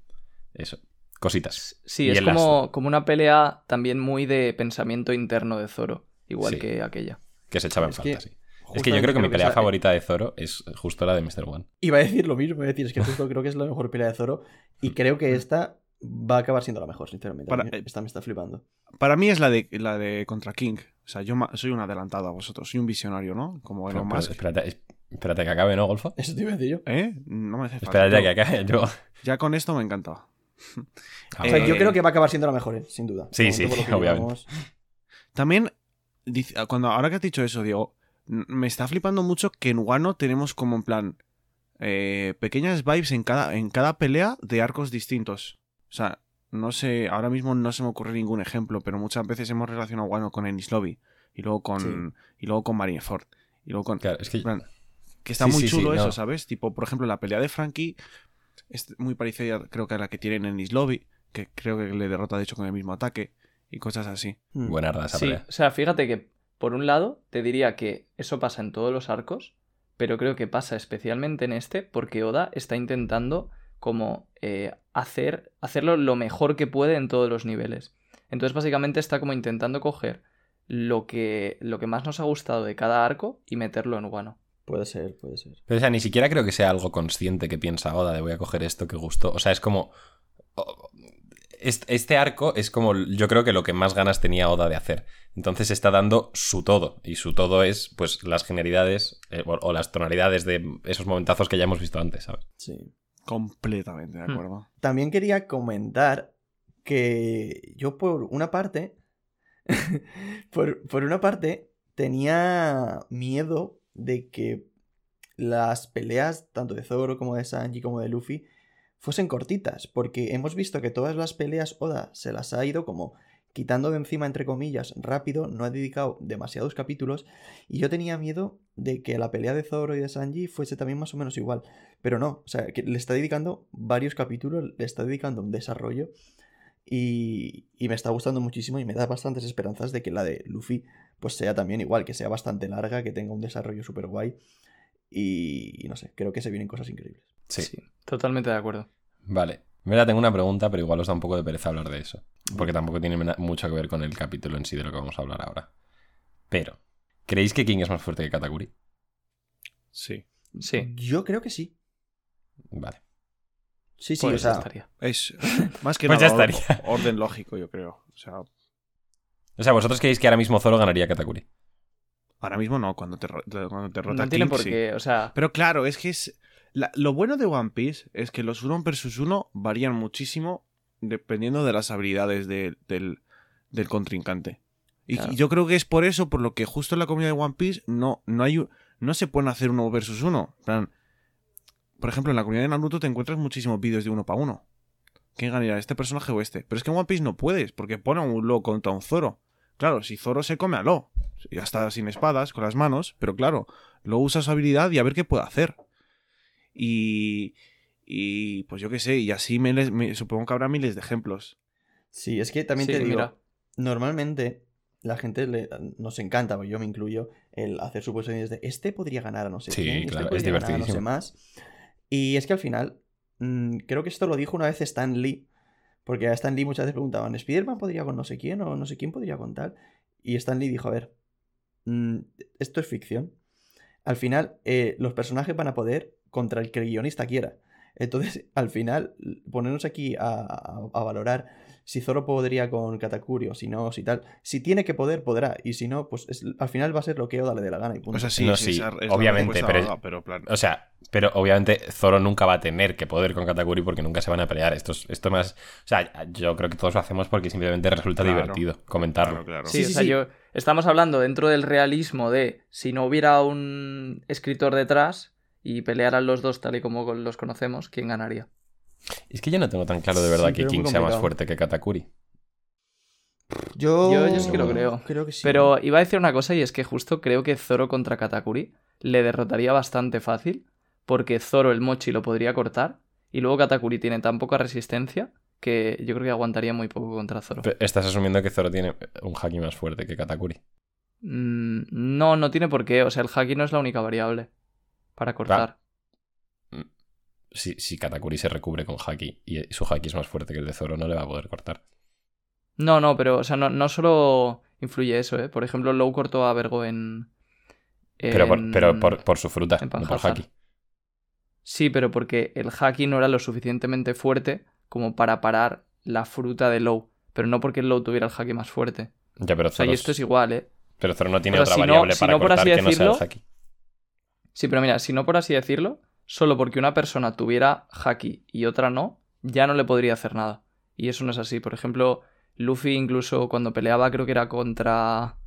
eso, cositas. Sí, Y es las- como, como una pelea también muy de pensamiento interno de Zoro, igual Sí. que aquella. Que se echaba en Es que falta, sí. Es que yo creo que mi pelea esa- favorita de Zoro es justo la de Mr. One. Iba a decir lo mismo, iba a decir, es que justo creo que es la mejor pelea de Zoro. Y [laughs] creo que esta va a acabar siendo la mejor, sinceramente. Para- Esta me está flipando. Para mí es la de, la de Contra King. O sea, yo soy un adelantado a vosotros. Soy un visionario, ¿no? Como Elon pero Musk. espérate, es- espérate que acabe, ¿no, Golfo? Eso te iba a decir yo. ¿Eh? No me hace falta. Espérate Yo- que acabe. Yo... [laughs] Ya con esto me encanta. Ah, O sea, Eh, yo creo que va a acabar siendo la mejor, eh, sin duda. Sí, sí, [laughs] obviamente. También, cuando, ahora que has dicho eso, Diego, me está flipando mucho que en Wano tenemos como en plan eh, pequeñas vibes en cada, en cada pelea de arcos distintos. O sea, no sé, ahora mismo no se me ocurre ningún ejemplo, pero muchas veces hemos relacionado Wano con Ennis Lobby y luego con, y luego con Marineford. Y luego con. Claro, es que... en plan, que está Sí, muy sí, sí, chulo eso, no. ¿sabes? Tipo, por ejemplo, la pelea de Frankie es muy parecida, creo que a la que tienen en Ennis Lobby, que creo que le derrota de hecho con el mismo ataque y cosas así. Mm. Buena arda esa Sí, pelea. o sea, fíjate que por un lado te diría que eso pasa en todos los arcos, pero creo que pasa especialmente en este porque Oda está intentando como eh, hacer, hacerlo lo mejor que puede en todos los niveles. Entonces básicamente está como intentando coger lo que, lo que más nos ha gustado de cada arco y meterlo en Wano. Puede ser, puede ser. Pero, o sea, ni siquiera creo que sea algo consciente que piensa Oda de voy a coger esto que gustó. O sea, es como. Este, este arco es como yo creo que lo que más ganas tenía Oda de hacer. Entonces está dando su todo. Y su todo es, pues, las genialidades eh, o, o las tonalidades de esos momentazos que ya hemos visto antes, ¿sabes? Sí. Completamente de Hmm. acuerdo. También quería comentar que yo por una parte, [laughs] por, por una parte, tenía miedo de que las peleas, tanto de Zoro como de Sanji como de Luffy, fuesen cortitas, porque hemos visto que todas las peleas Oda se las ha ido como quitando de encima, entre comillas, rápido, no ha dedicado demasiados capítulos, y yo tenía miedo de que la pelea de Zoro y de Sanji fuese también más o menos igual. Pero no, o sea, que le está dedicando varios capítulos, le está dedicando un desarrollo y, y me está gustando muchísimo y me da bastantes esperanzas de que la de Luffy pues sea también igual, que sea bastante larga, que tenga un desarrollo súper guay y, y no sé, creo que se vienen cosas increíbles. Sí. totalmente de acuerdo. Vale. Mira, tengo una pregunta, pero igual os da un poco de pereza hablar de eso. Porque tampoco tiene mucho que ver con el capítulo en sí de lo que vamos a hablar ahora. Pero, ¿creéis que King es más fuerte que Katakuri? Sí. Sí, Yo creo que sí. Vale. Sí, sí, pues o sea, estaría. Es [laughs] más que Pues nada ya or- estaría. [laughs] orden lógico, yo creo. O sea, O sea, ¿vosotros creéis que ahora mismo Zoro ganaría a Katakuri? ahora mismo no, cuando te, cuando te rota No tiene King, por sí. qué, o sea, Pero claro, es que es. La- lo bueno de One Piece es que los uno versus uno varían muchísimo dependiendo de las habilidades de- del, del contrincante. Y Claro. yo creo que es por eso, por lo que justo en la comunidad de One Piece no, no hay no se pueden hacer uno versus uno. Plan, por ejemplo, en la comunidad de Naruto te encuentras muchísimos vídeos de uno para uno. ¿Quién ganaría, este personaje o este? Pero es que en One Piece no puedes, porque pone a un Lo contra un Zoro. Claro, si Zoro se come a Lo, ya está sin espadas, con las manos, pero claro, Lo usa su habilidad y a ver qué puede hacer. Y, y pues yo qué sé, y así me supongo que habrá miles de ejemplos. sí, es que también Sí, te digo, mira. normalmente la gente le- nos encanta, yo me incluyo, el hacer suposiciones de este podría ganar a no sé Sí, quién, este es podría ganar a no sé divertidísimo. más. Y es que al final, mm, creo que esto lo dijo una vez Stan Lee, porque a Stan Lee muchas veces preguntaban, ¿Spiderman podría con no sé quién o no sé quién podría con tal? Y Stan Lee dijo, a ver, mm, esto es ficción. Al final, eh, los personajes van a poder contra el que el guionista quiera. Entonces, [laughs] al final, ponernos aquí a, a- a valorar si Zoro podría con Katakuri o si no, si tal. Si tiene que poder, podrá. Y si no, pues es- al final va a ser lo que Oda le dé la gana y punto. O sea, sí, No, sí, sí, esa es la obviamente, pero- vaga, pero plan- O sea, pero obviamente Zoro nunca va a tener que poder con Katakuri porque nunca se van a pelear. Esto es, esto más. O sea, yo creo que todos lo hacemos porque simplemente resulta Claro. divertido comentarlo. Claro, claro. Sí, Sí, o sí, sea, sí. yo estamos hablando dentro del realismo de si no hubiera un escritor detrás y pelearan los dos tal y como los conocemos, ¿quién ganaría? Es que yo no tengo tan claro de verdad Sí, que King sea más fuerte que Katakuri. Yo, Yo- yo sí que lo creo. Creo que sí. Pero iba a decir una cosa y es que justo creo que Zoro contra Katakuri le derrotaría bastante fácil porque Zoro el mochi lo podría cortar y luego Katakuri tiene tan poca resistencia que yo creo que aguantaría muy poco contra Zoro. Pero Estás asumiendo que Zoro tiene un haki más fuerte que Katakuri. Mm, no, no tiene por qué. O sea, el haki no es la única variable para cortar. Si, si Katakuri se recubre con haki y su haki es más fuerte que el de Zoro, no le va a poder cortar. No, no, pero o sea, no, no solo influye eso, ¿eh? Por ejemplo, Low cortó a Vergo en... Pero, por, pero por, por su fruta, no por haki. Sí, pero porque el haki no era lo suficientemente fuerte como para parar la fruta de Low, pero no porque Low tuviera el haki más fuerte. Ya, pero O sea, y Zoro, esto es igual, ¿eh? pero Zoro no tiene O sea, otra si no- variable si para por cortar así que no sea el haki. Sí, pero mira, si no por así decirlo, solo porque una persona tuviera haki y otra no, ya no le podría hacer nada. Y eso no es así. Por ejemplo, Luffy incluso cuando peleaba creo que era contra...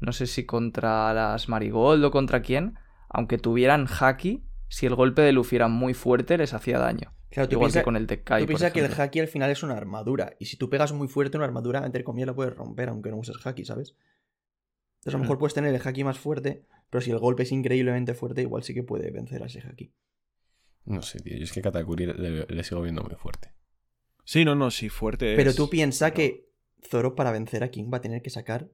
No sé si contra las Marigold o contra quién. Aunque tuvieran haki, si el golpe de Luffy era muy fuerte, les hacía daño. Claro, tú Igual piensas que con el Tekkai, tú piensas que el haki al final es una armadura. Y si tú pegas muy fuerte una armadura, entre comillas, la puedes romper, aunque no uses haki, ¿sabes? Entonces a lo mejor puedes tener el haki más fuerte, pero si el golpe es increíblemente fuerte, igual sí que puede vencer a ese haki. No sé, tío. Yo es que Katakuri le, le sigo viendo muy fuerte. Sí, no, no, sí, fuerte Pero es, tú piensas que Zoro para vencer a King va a tener que sacar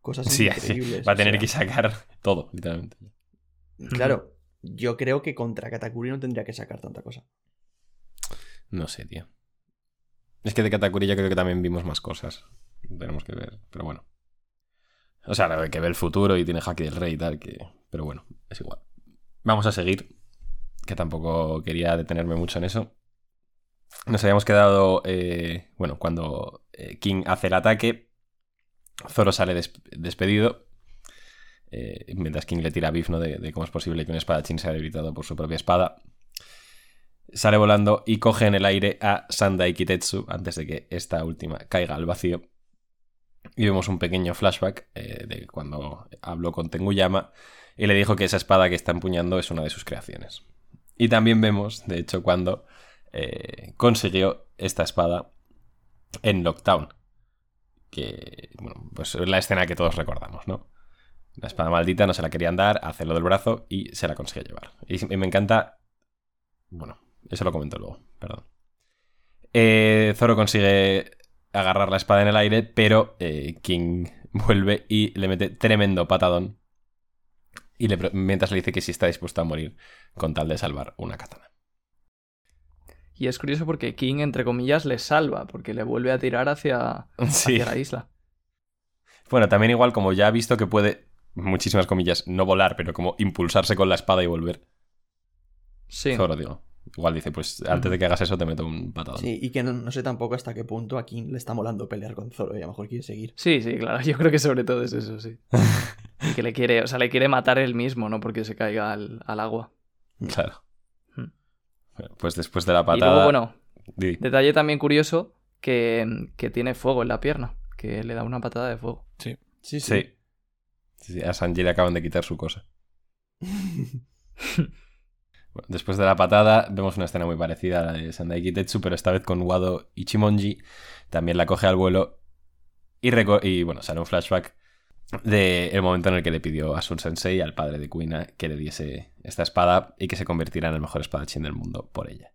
cosas Sí, increíbles. Va a o tener sea, que sacar todo, literalmente. Claro, yo creo que contra Katakuri no tendría que sacar tanta cosa. No sé, tío. Es que de Katakuri yo creo que también vimos más cosas. Tenemos que ver, pero bueno. O sea, que ve el futuro y tiene haki del rey y tal, que... Pero bueno, es igual. Vamos a seguir, que tampoco quería detenerme mucho en eso. Nos habíamos quedado, eh, bueno, cuando eh, King hace el ataque, Zoro sale des- despedido, eh, mientras King le tira a Beef, ¿no? De, cómo es posible que un espadachín sea debilitado por su propia espada. Sale volando y coge en el aire a Sandai Kitetsu antes de que esta última caiga al vacío. Y vemos un pequeño flashback eh, de cuando habló con Tenguyama y le dijo que esa espada que está empuñando es una de sus creaciones. Y también vemos, de hecho, cuando eh, consiguió esta espada en Lockdown. Que, bueno, pues es la escena que todos recordamos, ¿no? La espada maldita no se la querían dar, hace lo del brazo y se la consigue llevar. Y me encanta. Bueno, eso lo comento luego, perdón. Eh, Zoro consigue agarrar la espada en el aire, pero eh, King [laughs] vuelve y le mete tremendo patadón. Y le, mientras le dice que sí está dispuesto a morir con tal de salvar una katana. Y es curioso porque King, entre comillas, le salva, porque le vuelve a tirar hacia, [laughs] Sí. hacia la isla. Bueno, también igual como ya ha visto que puede, muchísimas comillas, no volar, pero como impulsarse con la espada y volver. Sí. Zoro, digo. Igual dice, pues antes de que hagas eso te meto un patadón. Sí, y que no, no sé tampoco hasta qué punto a King le está molando pelear con Zoro y a lo mejor quiere seguir. Sí, sí, claro. [laughs] Yo creo que sobre todo es eso, sí. [laughs] Y que le quiere, o sea, le quiere matar él mismo, no porque se caiga al, al agua. Claro. Hmm. Bueno, pues después de la Y patada... luego, bueno, Di. detalle también curioso que, que tiene fuego en la pierna, que le da una patada de fuego. Sí, Sí. Sí, sí, A Sanji le acaban de quitar su cosa. [laughs] Después de la patada, vemos una escena muy parecida a la de Sandai Kitetsu, pero esta vez con Wado Ichimonji. También la coge al vuelo. Y bueno, sale un flashback del momento en el que le pidió a Sun Sensei, al padre de Kuina, que le diese esta espada y que se convirtiera en el mejor espadachín del mundo por ella.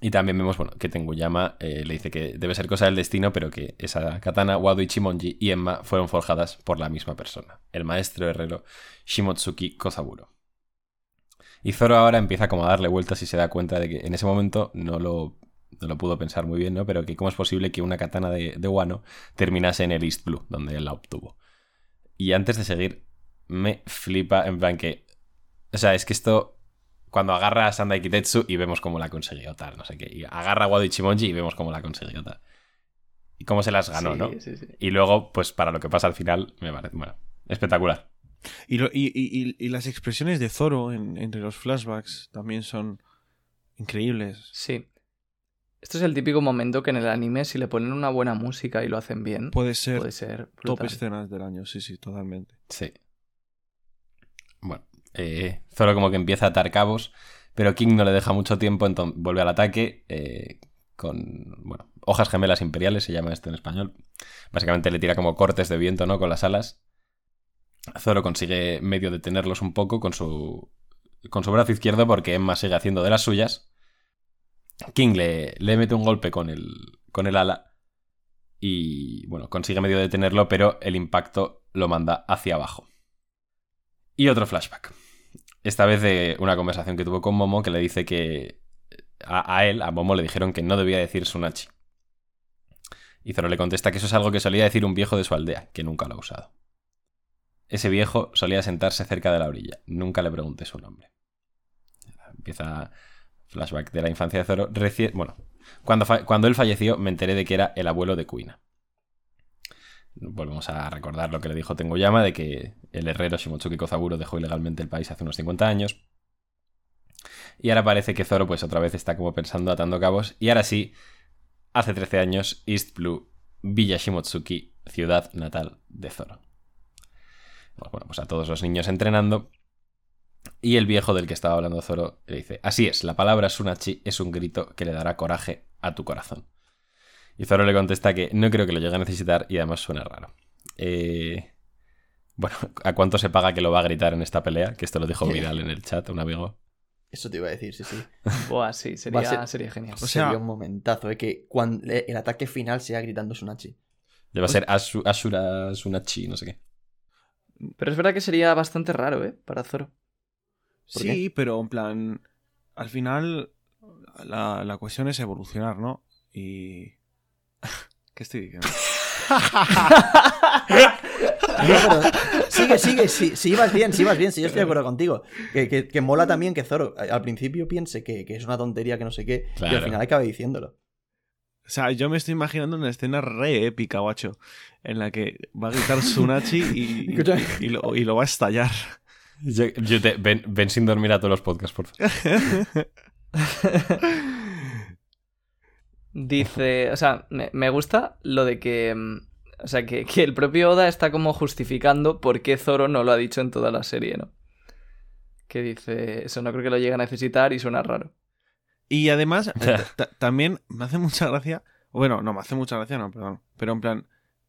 Y también vemos, bueno, que Tenguyama eh, le dice que debe ser cosa del destino, pero que esa katana, Wado Ichimonji y Emma fueron forjadas por la misma persona, el maestro herrero Shimotsuki Kozaburo. Y Zoro ahora empieza como a darle vueltas y se da cuenta de que en ese momento no lo, no lo pudo pensar muy bien, ¿no? Pero que cómo es posible que una katana de, de Wano terminase en el East Blue, donde él la obtuvo. Y antes de seguir, me flipa en plan que... O sea, es que esto... Cuando agarra a Sandai Kitetsu y vemos cómo la consiguió, tal, no sé qué. Y agarra a Wado Ichimonji y vemos cómo la consiguió, tal. Y cómo se las ganó, Sí, ¿no? sí, sí. Y luego, pues para lo que pasa al final, me parece, bueno, espectacular. Y, lo- y- y- y- y las expresiones de Zoro en- entre los flashbacks también son increíbles. Sí. Esto es el típico momento que en el anime, si le ponen una buena música y lo hacen bien, Puede ser puede ser top escenas del año, sí, sí, totalmente. Sí. Bueno, eh, Zoro como que empieza a atar cabos, pero King no le deja mucho tiempo, entonces vuelve al ataque eh, con, bueno, hojas gemelas imperiales, se llama esto en español. Básicamente le tira como cortes de viento, ¿no? Con las alas. Zoro consigue medio detenerlos un poco con su, con su brazo izquierdo porque Emma sigue haciendo de las suyas. King le, le mete un golpe con el, con el ala y, bueno, consigue medio detenerlo, pero el impacto lo manda hacia abajo. Y otro flashback. Esta vez de una conversación que tuvo con Momo que le dice que a, a él, a Momo, le dijeron que no debía decir Sunachi. Y Zoro le contesta que eso es algo que solía decir un viejo de su aldea, que nunca lo ha usado. Ese viejo solía sentarse cerca de la orilla. Nunca le pregunté su nombre. Empieza flashback de la infancia de Zoro. Bueno, Cuando, cuando él falleció, me enteré de que era el abuelo de Kuina. Volvemos a recordar lo que le dijo Tengoyama de que el herrero Shimotsuki Kozaburo dejó ilegalmente el país hace unos 50 años. Y ahora parece que Zoro, pues otra vez está como pensando, atando cabos. Y ahora sí, hace 13 años, East Blue, Villa Shimotsuki, ciudad natal de Zoro. Bueno, pues a todos los niños entrenando. Y el viejo del que estaba hablando Zoro le dice: Así es, la palabra Sunachi es un grito que le dará coraje a tu corazón. Y Zoro le contesta que no creo que lo llegue a necesitar y además suena raro. Eh, Bueno, ¿a cuánto se paga que lo va a gritar en esta pelea? Que esto lo dijo [laughs] Viral en el chat, un amigo. Eso te iba a decir, sí, sí. [laughs] Buah, sí, Va sería, a ser- sería genial. O sea- Sería un momentazo, ¿eh? Que cuando el ataque final sea gritando Sunachi. Debe ser Asu- Asura Sunachi, no sé qué. Pero es verdad que sería bastante raro, ¿eh? Para Zoro. ¿Por Sí, pero en plan, al final la, la cuestión es evolucionar, ¿no? Y... [laughs] ¿Qué estoy diciendo? No, pero sigue, sigue, si, si ibas bien, si ibas bien, si yo estoy de acuerdo contigo. Que, que- que mola también que Zoro al principio piense que, que es una tontería, que no sé qué, y Claro. al final acabe diciéndolo. O sea, yo me estoy imaginando una escena re épica, guacho, en la que va a gritar Sunachi y, [laughs] y lo, y lo va a estallar. Yo, yo te- ven, ven sin dormir a todos los podcasts, por favor. [laughs] Dice, o sea, me, me gusta lo de que, mm, o sea, que, que el propio Oda está como justificando por qué Zoro no lo ha dicho en toda la serie, ¿no? Que dice, eso no creo que lo llegue a necesitar y suena raro. Y además, [laughs] eh, ta- también me hace mucha gracia. Bueno, no, me hace mucha gracia, no, perdón. Pero en plan,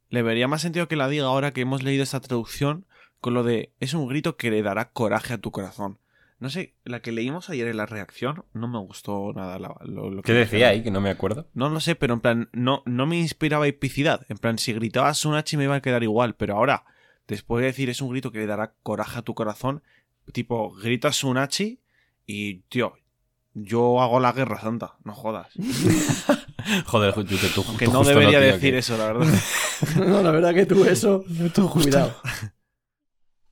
le vería más sentido que la diga ahora que hemos leído esta traducción con lo de es un grito que le dará coraje a tu corazón. No sé, la que leímos ayer en la reacción no me gustó nada la- lo, lo que ¿Qué decía ahí? Que no me acuerdo. No lo sé, pero en plan, no, no me inspiraba epicidad. En plan, si gritaba Sunachi me iba a quedar igual, pero ahora, después de decir es un grito que le dará coraje a tu corazón, tipo, grita Sunachi y, tío, yo hago la guerra santa, no jodas. [laughs] Joder, tú, Aunque tú no justo debería tío, decir que- eso, la [laughs] verdad. No, la verdad que tú eso. Cuidado.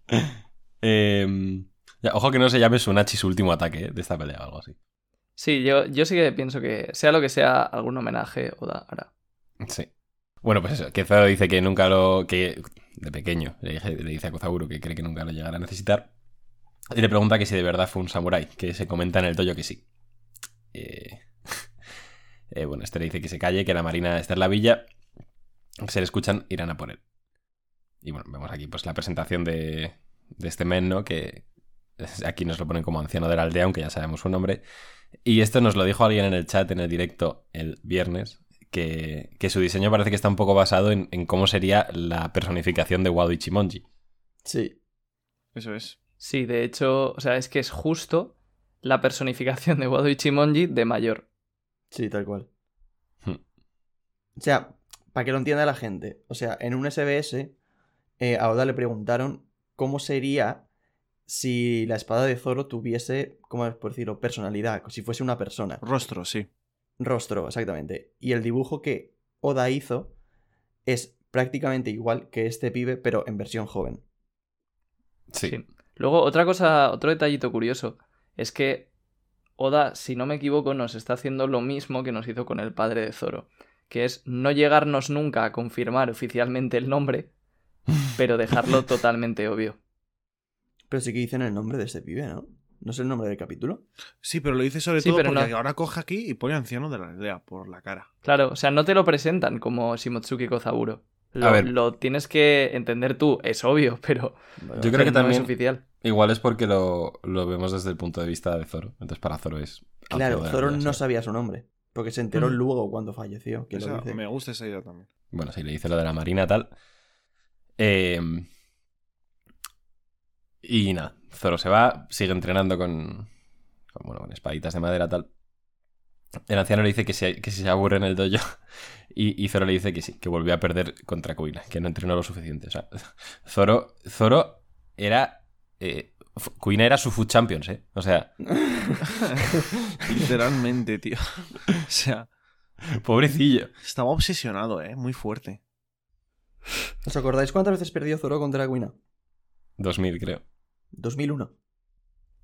[laughs] Eh, ya, ojo que no se llame Sunachi su último ataque de esta pelea o algo así. Sí, yo, yo sí que pienso que sea lo que sea, algún homenaje Oda hará. Sí. Bueno, pues eso, que Zoro dice que nunca lo. que de pequeño le dice a Kozaburo que cree que nunca lo llegará a necesitar. Y le pregunta que si de verdad fue un samurái, que se comenta en el dojo que sí. Eh, [laughs] eh, bueno, este le dice que se calle, que la marina está en la villa. que Se le escuchan, irán a por él. Y bueno, vemos aquí pues la presentación de, de este men, ¿no? Que [laughs] aquí nos lo ponen como anciano de la aldea, aunque ya sabemos su nombre. Y esto nos lo dijo alguien en el chat en el directo el viernes, que, que su diseño parece que está un poco basado en, en cómo sería la personificación de Wado Ichimonji. Sí. Eso es. Sí, de hecho, o sea, es que es justo la personificación de Wado Ichimonji de mayor. Sí, tal cual. Hmm. O sea, para que lo entienda la gente. O sea, en un SBS, eh, a Oda le preguntaron cómo sería si la espada de Zoro tuviese, ¿cómo es por decirlo? Personalidad, si fuese una persona. Rostro, sí. Rostro, exactamente. Y el dibujo que Oda hizo es prácticamente igual que este pibe, pero en versión joven. Sí. Sí. Luego, otra cosa, otro detallito curioso, es que Oda, si no me equivoco, nos está haciendo lo mismo que nos hizo con el padre de Zoro, que es no llegarnos nunca a confirmar oficialmente el nombre, pero dejarlo [laughs] totalmente obvio. Pero sí que dicen el nombre de este pibe, ¿no? ¿No es el nombre del capítulo? Sí, pero lo dice sobre Sí, todo pero porque no. ahora coge aquí y pone anciano de la aldea por la cara. Claro, o sea, no te lo presentan como Shimotsuki Kozaburo. Lo, A ver. lo tienes que entender tú, es obvio, pero, Yo creo que no también- es oficial. Igual es porque lo, lo vemos desde el punto de vista de Zoro. Entonces para Zoro es... Claro, Zoro no sabía su nombre. Porque se enteró Mm. luego cuando falleció. Que lo Esa- dice. me gusta esa idea también. Bueno, sí, le dice lo de la marina tal. Eh, y nada, Zoro se va, sigue entrenando con, con, bueno, con espaditas de madera tal. El anciano le dice que, se- que si se aburre en el dojo. Y, y Zoro le dice que sí, que volvió a perder contra Kuina, que no entrenó lo suficiente. O sea, [laughs] Zoro, Zoro era... Eh, Kuina era su Food Champions, ¿eh? O sea, [laughs] Literalmente, tío. O sea, pobrecillo. estaba obsesionado, ¿eh? Muy fuerte. ¿Os acordáis cuántas veces perdió Zoro contra Guina? 2000, creo. 2001.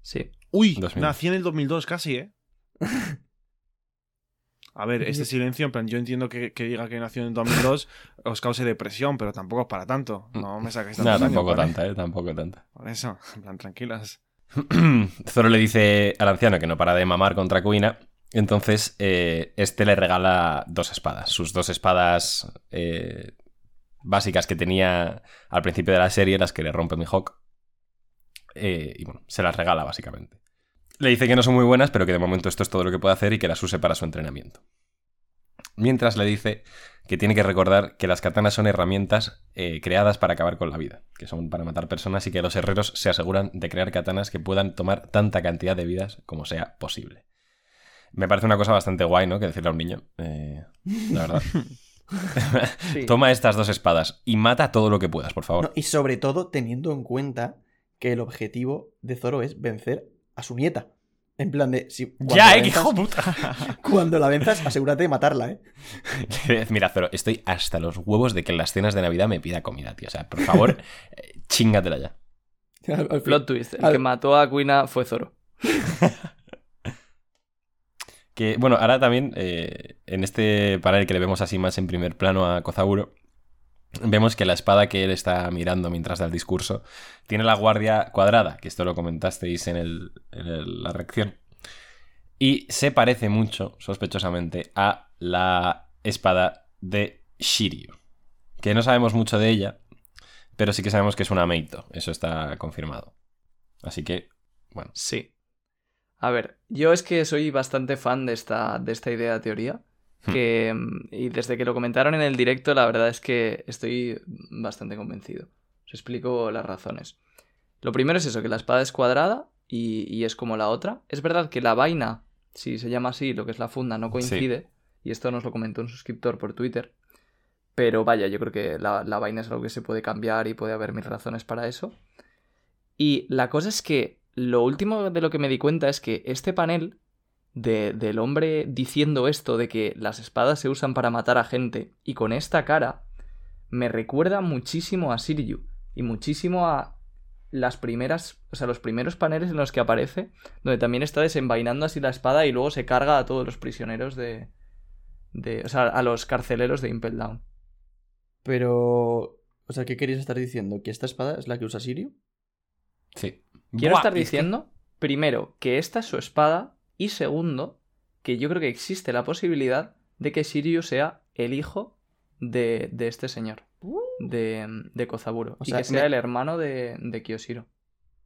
Sí. Uy, 2000. nací en el 2002 casi, ¿eh? [laughs] A ver, este silencio, en plan, yo entiendo que, que diga que nació en 2002 os cause depresión, pero tampoco es para tanto. No me saques tantos No, años, tampoco ¿vale? tanta, ¿eh? Tampoco tanta. Por eso, en plan, tranquilas. [clears throat] Zoro le dice al anciano que no para de mamar contra Kuina. Entonces, eh, este le regala dos espadas. Sus dos espadas eh, básicas que tenía al principio de la serie, las que le rompe Mihawk. Eh, y bueno, se las regala básicamente. Le dice que no son muy buenas, pero que de momento esto es todo lo que puede hacer y que las use para su entrenamiento. Mientras le dice que tiene que recordar que las katanas son herramientas eh, creadas para acabar con la vida, que son para matar personas y que los herreros se aseguran de crear katanas que puedan tomar tanta cantidad de vidas como sea posible. Me parece una cosa bastante guay, ¿no? Que decirle a un niño. eh, la verdad. [laughs] Sí. Toma estas dos espadas y mata todo lo que puedas, por favor. No, y sobre todo teniendo en cuenta que el objetivo de Zoro es vencer a su nieta. En plan de. Si, ¡Ya, la eh, venzas- hijo puta! [laughs] Cuando la venzas, asúrate de matarla, ¿eh? [laughs] Mira, Zoro, estoy hasta los huevos de que en las cenas de Navidad me pida comida, tío. O sea, por favor, [laughs] eh, chingatela ya. Al-. Plot twist. El Al- que mató a Kuina fue Zoro. Que, bueno, ahora también, eh, en este panel que le vemos así más en primer plano a Kozaburo, vemos que la espada que él está mirando mientras da el discurso tiene la guardia cuadrada, que esto lo comentasteis en, el- en la reacción. Y se parece mucho, sospechosamente, a la espada de Shiryu. Que no sabemos mucho de ella, pero sí que sabemos que es una Meito. Eso está confirmado. Así que, bueno. Sí. A ver, yo es que soy bastante fan de esta, de esta idea de teoría. Hmm. Que, y desde que lo comentaron en el directo, la verdad es que estoy bastante convencido. Os explico las razones. Lo primero es eso, que la espada es cuadrada y, y es como la otra. Es verdad que la vaina, si se llama así, lo que es la funda, no coincide. Y esto nos lo comentó un suscriptor por Twitter. Pero vaya, yo creo que la, la vaina es algo que se puede cambiar y puede haber mil razones para eso. Y la cosa es que lo último de lo que me di cuenta es que este panel de- del hombre diciendo esto de que las espadas se usan para matar a gente y con esta cara me recuerda muchísimo a Siryu y muchísimo a las primeras, o sea, los primeros paneles en los que aparece, donde también está desenvainando así la espada y luego se carga a todos los prisioneros de, de o sea, a los carceleros de Impel Down. Pero. O sea, ¿qué querías estar diciendo? ¿Que esta espada es la que usa Sirio? Sí. Quiero Buah, estar y es que- diciendo, primero, que esta es su espada, y segundo, que yo creo que existe la posibilidad de que Shiryu sea el hijo de, de este señor, de, de Kozaburo, O y sea, que sea me- el hermano de, de Kiyoshiro.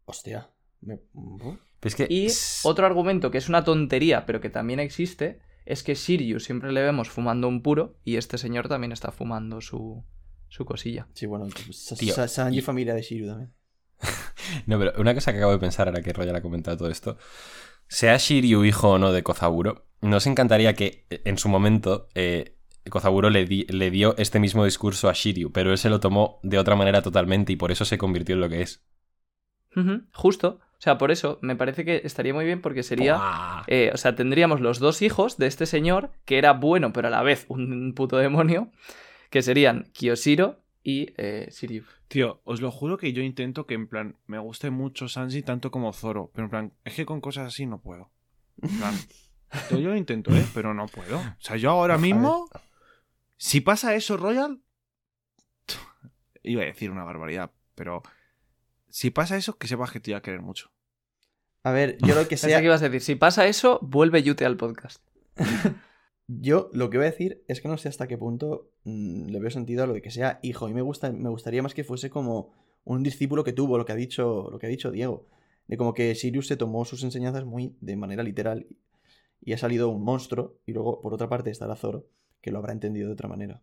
Hostia. Me- ¿Oh? Es que- Y otro argumento que es una tontería, pero que también existe, es que Shiryu siempre le vemos fumando un puro, y este señor también está fumando su, su cosilla. Sí, bueno, pues, Sanji y- familia de Shiryu también. [laughs] No, pero una cosa que acabo de pensar ahora que Royal ha comentado todo esto. Sea Shiryu hijo o no de Kozaburo, nos encantaría que eh, en su momento eh, Kozaburo le, di- le dio este mismo discurso a Shiryu, pero él se lo tomó de otra manera totalmente y por eso se convirtió en lo que es. Justo. O sea, por eso me parece que estaría muy bien porque sería... Eh, o sea, tendríamos los dos hijos de este señor, que era bueno, pero a la vez un puto demonio, que serían Kiyoshiro y eh. Tío, os lo juro que yo intento que en plan me guste mucho Sanji tanto como Zoro, pero en plan, es que con cosas así no puedo. En plan, [laughs] yo, yo lo intento, ¿eh? Pero no puedo. O sea, yo ahora mismo, si pasa eso, Royal, iba a decir una barbaridad, pero si pasa eso, que sepas que te voy a querer mucho. A ver, yo lo que [laughs] sea. que ibas a decir, si pasa eso, vuelve Yute al podcast. [laughs] Yo lo que voy a decir es que no sé hasta qué punto mm, le veo sentido a lo de que sea hijo. Y me gusta, me gustaría más que fuese como un discípulo que tuvo, lo que ha dicho, lo que ha dicho Diego. De como que Sirius se tomó sus enseñanzas muy de manera literal y ha salido un monstruo. Y luego, por otra parte, estará Zoro, que lo habrá entendido de otra manera.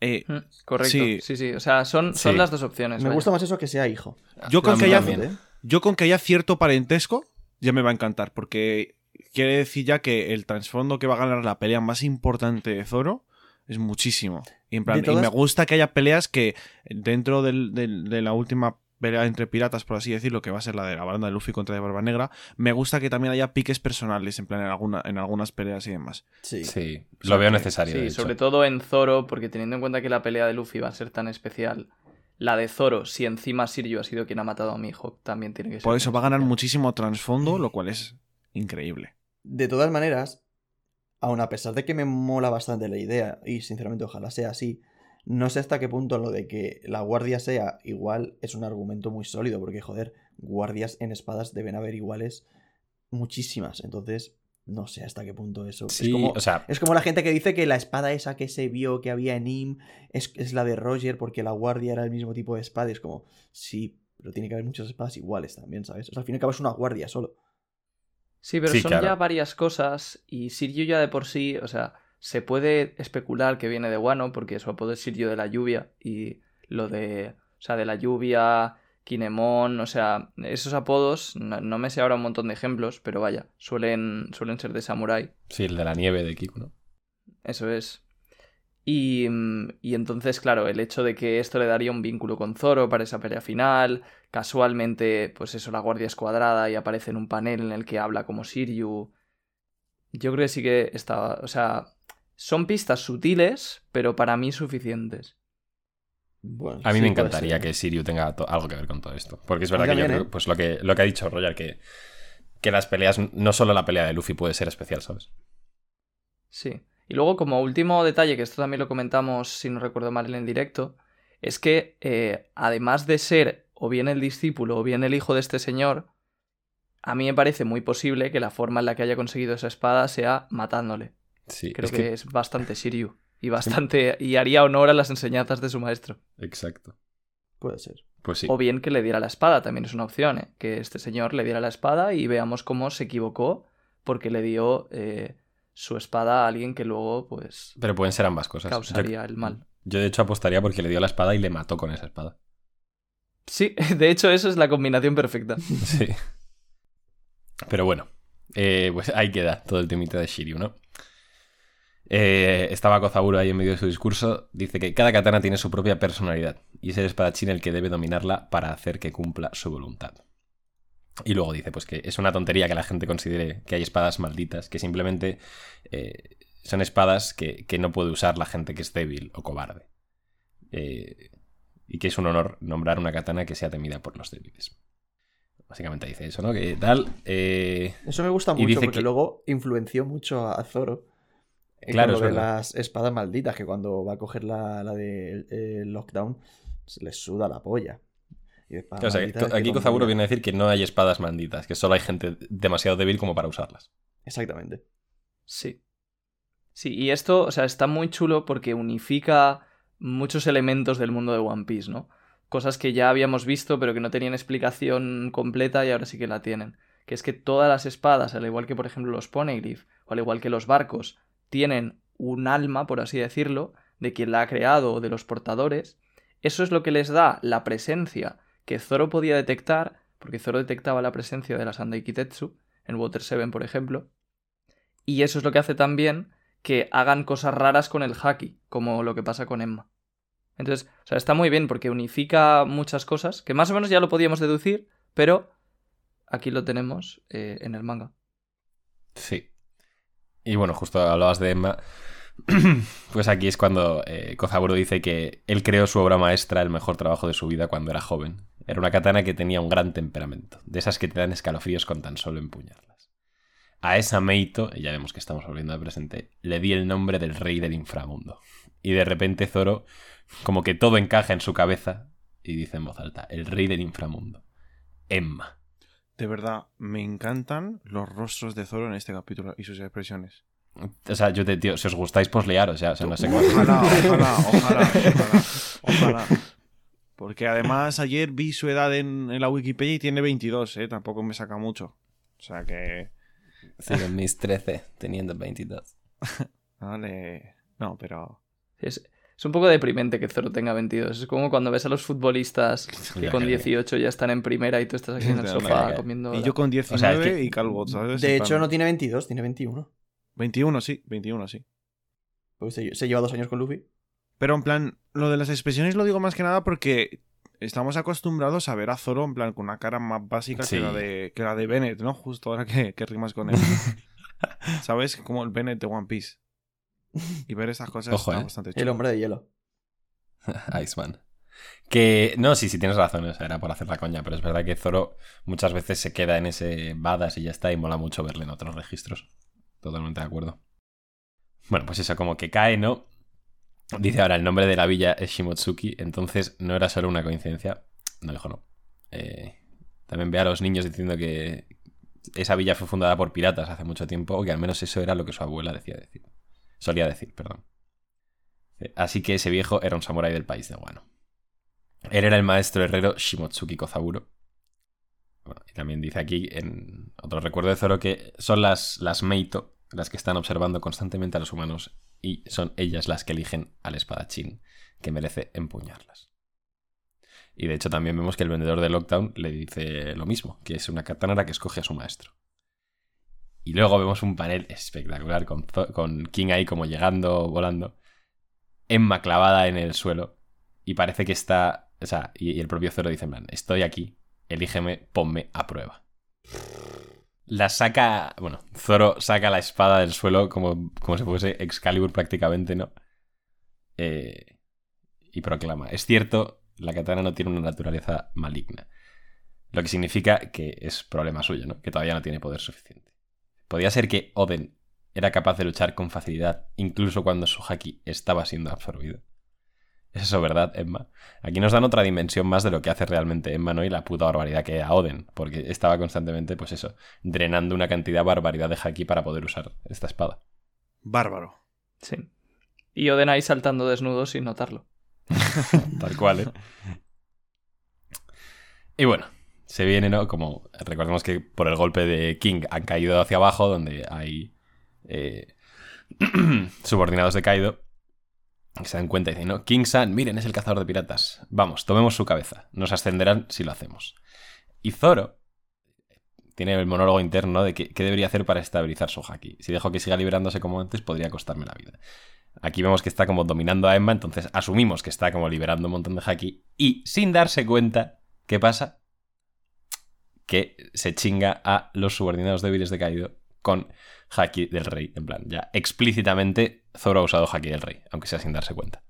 Eh, Mm, Correcto. Sí. Sí, sí. O sea, son, son Sí. las dos opciones. Me vaya. gusta más eso que sea hijo. yo, con que haya. ¿eh? yo con que haya cierto parentesco, ya me va a encantar, porque quiere decir ya que el trasfondo que va a ganar la pelea más importante de Zoro es muchísimo. Y, en plan, De todas- y me gusta que haya peleas que dentro del- del- de la última pelea entre piratas, por así decirlo, que va a ser la de la banda de Luffy contra de Barba Negra, me gusta que también haya piques personales, en plan en, alguna, en algunas peleas y demás. Sí. Sí, O lo sea veo necesario. Sí, de hecho. sobre todo en Zoro, porque teniendo en cuenta que la pelea de Luffy va a ser tan especial, la de Zoro, si encima Shiryu ha sido quien ha matado a mi hijo, también tiene que ser. Por eso va a ganar especial. muchísimo trasfondo, lo cual es increíble. De todas maneras, aun a pesar de que me mola bastante la idea, y sinceramente ojalá sea así, no sé hasta qué punto lo de que la guardia sea igual es un argumento muy sólido, porque joder, guardias en espadas deben haber iguales muchísimas, entonces no sé hasta qué punto eso. Sí, es, como, o sea, es como la gente que dice que la espada esa que se vio que había en Im es, es la de Roger porque la guardia era el mismo tipo de espada, y es como, sí, pero tiene que haber muchas espadas iguales también, ¿sabes? O sea, al fin y al cabo es una guardia solo. Sí, pero Sí, son claro. ya varias cosas y Sirio ya de por sí, o sea, se puede especular que viene de Wano porque su apodo es Sirio de la lluvia y lo de, o sea, de la lluvia, Kinemon, o sea, esos apodos, no, no me sé ahora un montón de ejemplos, pero vaya, suelen, suelen ser de samurái. sí, el de la nieve de Kiku, ¿no? Eso es. Y, mm, y entonces, claro, el hecho de que esto le daría un vínculo con Zoro para esa pelea final, casualmente, pues eso, la guardia es cuadrada y aparece en un panel en el que habla como Siryu. Yo creo que sí que está, o sea, son pistas sutiles, pero para mí suficientes. Bueno, A mí sí, me encantaría que Siriu tenga algo que ver con todo esto. Porque es verdad que yo creo, ¿eh? pues lo que, lo que ha dicho Roger, que, que las peleas, no solo la pelea de Luffy puede ser especial, ¿sabes? Sí. Y luego, como último detalle, que esto también lo comentamos, si no recuerdo mal, en el directo, es que eh, además de ser o bien el discípulo o bien el hijo de este señor, a mí me parece muy posible que la forma en la que haya conseguido esa espada sea matándole. Sí, Creo es que... que... es bastante Shiryu. Y [laughs] bastante. y haría honor a las enseñanzas de su maestro. Exacto. Puede ser. Pues sí. O bien que le diera la espada, también es una opción, ¿eh? Que este señor le diera la espada y veamos cómo se equivocó porque le dio eh, su espada a alguien que luego, pues, Pero pueden ser ambas cosas. causaría yo, el mal. yo, de hecho, apostaría porque le dio la espada y le mató con esa espada. Sí, [laughs] de hecho, eso es la combinación perfecta. [laughs] Sí. Pero bueno, eh, pues ahí queda todo el temita de Shiryu, ¿no? Eh, estaba Kozaburo ahí en medio de su discurso. Dice que cada katana tiene su propia personalidad y es el espadachín el que debe dominarla para hacer que cumpla su voluntad. Y luego dice pues que es una tontería que la gente considere que hay espadas malditas, que simplemente eh, son espadas que, que no puede usar la gente que es débil o cobarde. Eh, y que es un honor nombrar una katana que sea temida por los débiles. Básicamente dice eso, ¿no? Que tal. eh, Eso me gusta mucho porque que- luego influenció mucho a Zoro. Claro, con lo es de las espadas malditas, que cuando va a coger la, la de eh, Lockdown, se le suda la polla. Y espadas o sea, malditas hay que aquí Kozaburo viene a decir que no hay espadas malditas, que solo hay gente demasiado débil como para usarlas. Exactamente. Sí. Sí, y esto, o sea, está muy chulo porque unifica muchos elementos del mundo de One Piece, ¿no? Cosas que ya habíamos visto pero que no tenían explicación completa y ahora sí que la tienen. Que es que todas las espadas, al igual que por ejemplo los Poneglyph, o al igual que los barcos, tienen un alma, por así decirlo, de quien la ha creado o de los portadores. Eso es lo que les da la presencia que Zoro podía detectar, porque Zoro detectaba la presencia de la Sandai Kitetsu, en Water 7, por ejemplo. Y eso es lo que hace también que hagan cosas raras con el haki, como lo que pasa con Emma. Entonces, o sea, está muy bien porque unifica muchas cosas, que más o menos ya lo podíamos deducir, pero aquí lo tenemos eh, en el manga. Sí. Y bueno, justo hablabas de Emma. [clears throat] Pues aquí es cuando eh, Kozaburo dice que él creó su obra maestra, el mejor trabajo de su vida cuando era joven. Era una katana que tenía un gran temperamento, de esas que te dan escalofríos con tan solo empuñarlas. A esa Meito, y ya vemos que estamos volviendo al presente, le di el nombre del rey del inframundo. Y de repente Zoro, como que todo encaja en su cabeza, y dice en voz alta, el rey del inframundo. Emma. De verdad, me encantan los rostros de Zoro en este capítulo y sus expresiones. O sea, yo te, tío, si os gustáis, pues liaros, ya, o sea, no sé cómo... Ojalá, ojalá, ojalá, ojalá, ojalá. Porque además [laughs] ayer vi su edad en, en la Wikipedia y tiene 22, ¿eh? Tampoco me saca mucho. O sea que... Sigo en mis 13, teniendo 22. [laughs] Vale... No, pero... Es, es un poco deprimente que Zoro tenga 22. Es como cuando ves a los futbolistas [laughs] que con que- 18 ya están en primera y tú estás aquí en el sofá comiendo... Y yo con 19 sea, es que- y calvo, ¿sabes? De hecho, no tiene 22, tiene 21. 21, sí, 21, sí. Porque se, se lleva dos años con Luffy. Pero en plan, lo de las expresiones lo digo más que nada porque estamos acostumbrados a ver a Zoro en plan con una cara más básica Sí. que, la de, que la de Bennett, ¿no? Justo ahora que, que rimas con él. [laughs] ¿Sabes? Como el Bennett de One Piece. Y ver estas cosas Ojo, está ¿eh? bastante El chulo. hombre de hielo. [laughs] Iceman. Que, no, sí, sí, tienes razón, o sea, era por hacer la coña, pero es verdad que Zoro muchas veces se queda en ese badass y ya está, y mola mucho verle en otros registros. Totalmente de acuerdo. Bueno, pues eso, como que cae, ¿no? Dice ahora el nombre de la villa es Shimotsuki, entonces no era solo una coincidencia. No, dijo no. Eh, también ve a los niños diciendo que esa villa fue fundada por piratas hace mucho tiempo, o que al menos eso era lo que su abuela decía decir. Solía decir, perdón. Así que ese viejo era un samurái del país de Wano. Él era el maestro herrero Shimotsuki Kozaburo. Bueno, y también dice aquí, en otro recuerdo de Zoro, que son las, las Meito las que están observando constantemente a los humanos y son ellas las que eligen al espadachín que merece empuñarlas. Y de hecho también vemos que el vendedor de Lockdown le dice lo mismo, que es una katana que escoge a su maestro. Y luego vemos un panel espectacular con, con King ahí como llegando, volando, Emma clavada en el suelo y parece que está, o sea, y, el propio Zoro dice, estoy aquí, elígeme, ponme a prueba. La saca, bueno, Zoro saca la espada del suelo como, como si fuese Excalibur prácticamente, ¿no? Eh, y proclama, es cierto, la katana no tiene una naturaleza maligna. Lo que significa que es problema suyo, ¿no? Que todavía no tiene poder suficiente. Podría ser que Oden era capaz de luchar con facilidad incluso cuando su haki estaba siendo absorbido. Es eso, ¿verdad, Emma? Aquí nos dan otra dimensión más de lo que hace realmente Emma, ¿no? Y la puta barbaridad que era Oden, porque estaba constantemente, pues eso, drenando una cantidad barbaridad de haki para poder usar esta espada. Bárbaro. Sí. Y Oden ahí saltando desnudo sin notarlo. [laughs] Tal cual, ¿eh? Y bueno, se viene, ¿no? Como recordemos que por el golpe de King han caído hacia abajo, donde hay eh, [clears throat] subordinados de Kaido, se dan cuenta y dicen, no, King-san, miren, es el cazador de piratas. Vamos, tomemos su cabeza. Nos ascenderán si lo hacemos. Y Zoro tiene el monólogo interno de qué debería hacer para estabilizar su haki. Si dejo que siga liberándose como antes, podría costarme la vida. Aquí vemos que está como dominando a Emma, entonces asumimos que está como liberando un montón de haki y sin darse cuenta, ¿qué pasa? Que se chinga a los subordinados débiles de Kaido con haki del rey. En plan, ya explícitamente Zoro ha usado haki del rey, aunque sea sin darse cuenta.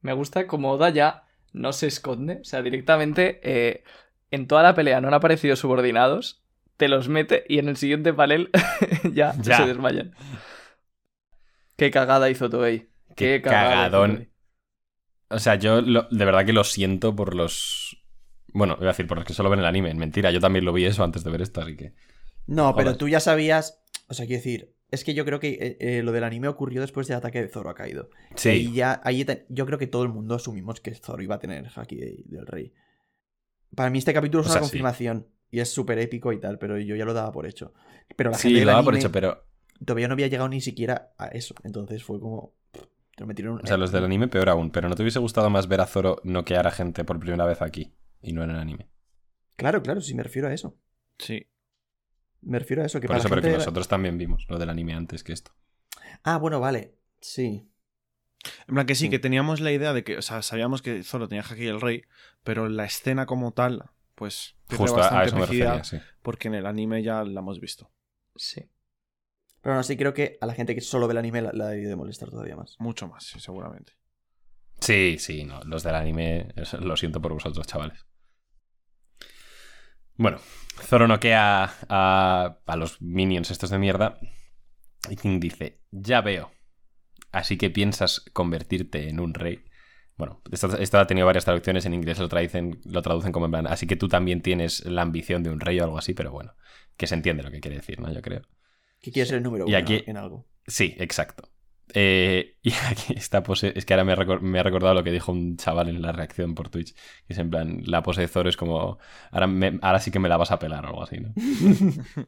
Me gusta como Oda ya no se esconde, o sea, directamente eh, en toda la pelea no han aparecido subordinados, te los mete y en el siguiente panel [laughs] ya, se desmayan. Qué cagada hizo Toei. Qué, cagadón. O sea, yo de verdad que lo siento por los. Bueno, voy a decir, por los que solo ven el anime. Mentira, yo también lo vi eso antes de ver esto, así que. No, pero tú ya sabías. O sea, quiero decir, es que yo creo que eh, eh, lo del anime ocurrió después del ataque de Zoro ha caído. Sí. Y ya, ahí yo creo que todo el mundo asumimos que Zoro iba a tener el haki del rey. Para mí este capítulo es una confirmación. Y es súper épico y tal, pero yo ya lo daba por hecho. Pero la sí, lo daba por hecho, pero. Todavía no había llegado ni siquiera a eso. Entonces fue como. Te metieron O sea, los del anime peor aún. Pero ¿no te hubiese gustado más ver a Zoro noquear a gente por primera vez aquí? Y no en el anime. Claro, claro, sí me refiero a eso. Sí. Me refiero a eso. Que Por eso, pero que nosotros también vimos lo del anime antes que esto. Ah, bueno, vale. Sí. En plan que sí, que teníamos la idea de que, o sea, sabíamos que Zoro tenía Haki el rey, pero la escena como tal, pues justo a eso me refería, sí. porque en el anime ya la hemos visto. Sí. Pero aún así creo que a la gente que solo ve el anime la, la debido de molestar todavía más. Mucho más, sí, seguramente. Sí, sí, no, los del anime, [laughs] lo siento por vosotros, chavales. Bueno, Zoro noquea a, a los minions estos de mierda. Y King dice, ya veo. Así que piensas convertirte en un rey. Bueno, esto, ha tenido varias traducciones en inglés, lo traducen, lo traducen como en plan, así que tú también tienes la ambición de un rey o algo así, pero bueno, que se entiende lo que quiere decir, ¿no? Yo creo. Que quiere ser el número uno en algo. Sí, exacto. Eh, [laughs] y aquí esta pose, es que ahora me, ha recordado lo que dijo un chaval en la reacción por Twitch, que es en plan, la pose de Zoro es como, ahora, ahora sí que me la vas a pelar o algo así, ¿no? [laughs]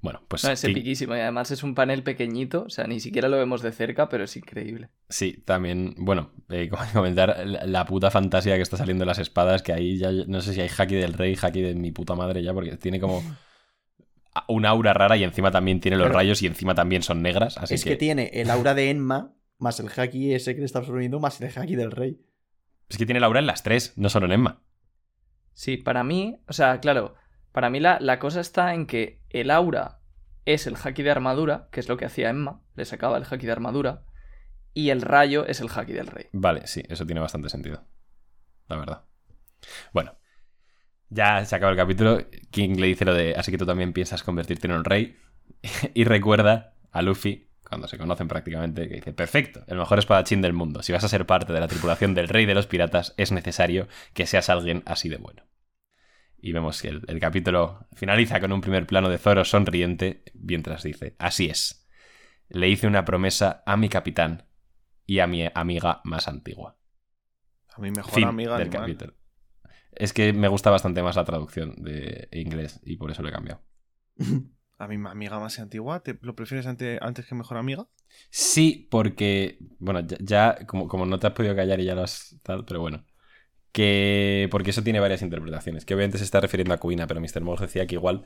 bueno, pues... es epiquísimo y además es un panel pequeñito, o sea, ni siquiera lo vemos de cerca, pero es increíble. Sí, también, bueno, eh, [laughs] comentar la puta fantasía que está saliendo de las espadas, que ahí ya no sé si hay haki del rey, haki de mi puta madre ya, porque tiene como un aura rara y encima también tiene los rayos y encima también son negras. Así es que... tiene el aura de Enma, más el haki ese que le está absorbiendo, más el haki del rey. Es que tiene el aura en las tres, no solo en Enma. Sí, para mí, o sea, claro, para mí la, la cosa está en que el aura es el haki de armadura, que es lo que hacía Emma, le sacaba el haki de armadura, y el rayo es el haki del rey. Vale, sí, eso tiene bastante sentido. La verdad. Bueno, ya se acaba el capítulo. King le dice lo de, así que tú también piensas convertirte en un rey. [laughs] y recuerda a Luffy cuando se conocen prácticamente, que dice, perfecto, el mejor espadachín del mundo. Si vas a ser parte de la tripulación del rey de los piratas, es necesario que seas alguien así de bueno. Y vemos que el, el capítulo finaliza con un primer plano de Zoro sonriente, mientras dice, así es. Le hice una promesa a mi capitán y a mi amiga más antigua. A mi mejor Fin amiga del animal. capítulo. Es que me gusta bastante más la traducción de inglés y por eso lo he cambiado. [laughs] A mi amiga más antigua, ¿te lo prefieres ante- antes que mejor amiga? Sí, porque, bueno, ya, ya como, como no te has podido callar y ya lo has tal, pero bueno. Que, porque eso tiene varias interpretaciones. Que obviamente se está refiriendo a Kuina, pero Mr. Mouse decía que igual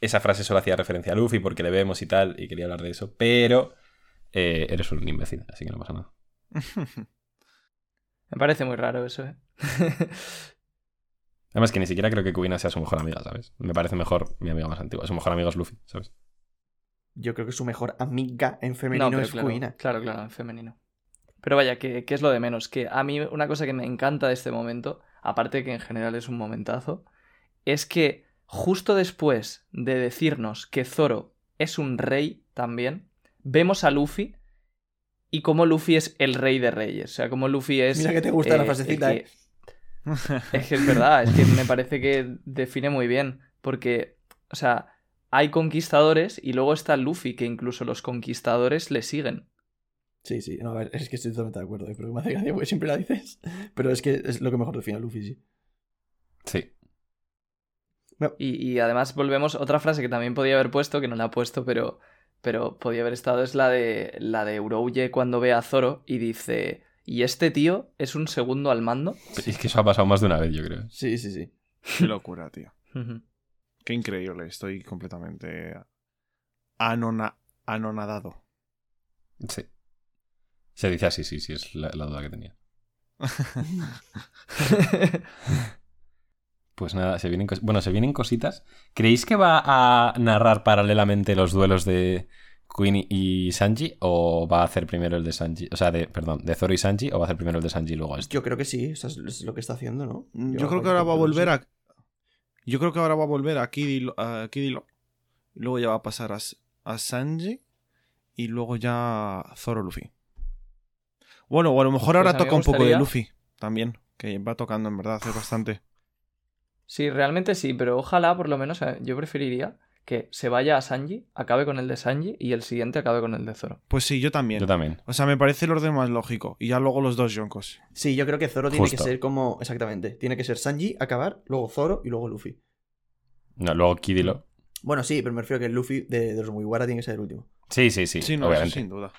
esa frase solo hacía referencia a Luffy porque le vemos y tal, y quería hablar de eso, pero eh, eres un imbécil, así que no pasa nada. [laughs] Me parece muy raro eso, ¿eh? [laughs] Además que ni siquiera creo que Kuina sea su mejor amiga, ¿sabes? Me parece mejor mi amiga más antigua. Su mejor amigo es Luffy, ¿sabes? Yo creo que su mejor amiga en femenino es claro. Claro, claro, en femenino. Pero vaya, que, que es lo de menos. Que a mí una cosa que me encanta de este momento, aparte de que en general es un momentazo, es que justo después de decirnos que Zoro es un rey también, vemos a Luffy y cómo Luffy es el rey de reyes. O sea, cómo Luffy es... Mira que te gusta la el frasecita, que- ¿eh? Es que es verdad, es que me parece que define muy bien. Porque, o sea, hay conquistadores y luego está Luffy, que incluso los conquistadores le siguen. Sí, sí, no, a ver, es que estoy totalmente de acuerdo, ¿eh? pero me hace gracia porque siempre la dices. Pero es que es lo que mejor define a Luffy, sí. Sí. Y, y además volvemos, otra frase que también podía haber puesto, que no la ha puesto, pero, pero podía haber estado, es la de, la de Urouye cuando ve a Zoro y dice, ¿y este tío es un segundo al mando? Es que eso ha pasado más de una vez, yo creo. Sí, sí, sí. Qué locura, tío. Qué increíble. Estoy completamente anona- anonadado. Sí. Se dice así, sí, sí, es la, la duda que tenía. [laughs] Pues nada, se vienen bueno, se vienen cositas. ¿Creéis que va a narrar paralelamente los duelos de Queen y Sanji o va a hacer primero el de Sanji, o sea, de perdón, de Zoro y Sanji o va a hacer primero el de Sanji y luego este? Yo creo que sí, eso es, es lo que está haciendo, ¿no? Yo, creo que ahora va a volver a. Yo creo que ahora va a volver a Kid y a Kid y Lo- y Luego ya va a pasar a, a Sanji. Y luego ya Zoro Luffy. Bueno, o a lo mejor ahora Pues a mí toca me un poco de Luffy también. Que va tocando en verdad, es bastante. Sí, realmente sí, pero ojalá por lo menos yo preferiría que se vaya a Sanji, acabe con el de Sanji y el siguiente acabe con el de Zoro. Pues sí, yo también. Yo también. O sea, me parece el orden más lógico. Y ya luego los dos Yonkos. Sí, yo creo que Zoro tiene que ser como. Exactamente. Tiene que ser Sanji, acabar, luego Zoro y luego Luffy. No, luego Kid y Lo. Bueno, sí, pero me refiero a que el Luffy de, de los Mugiwara tiene que ser el último. Sí, sí, sí, Sí, no, eso obviamente. sin duda.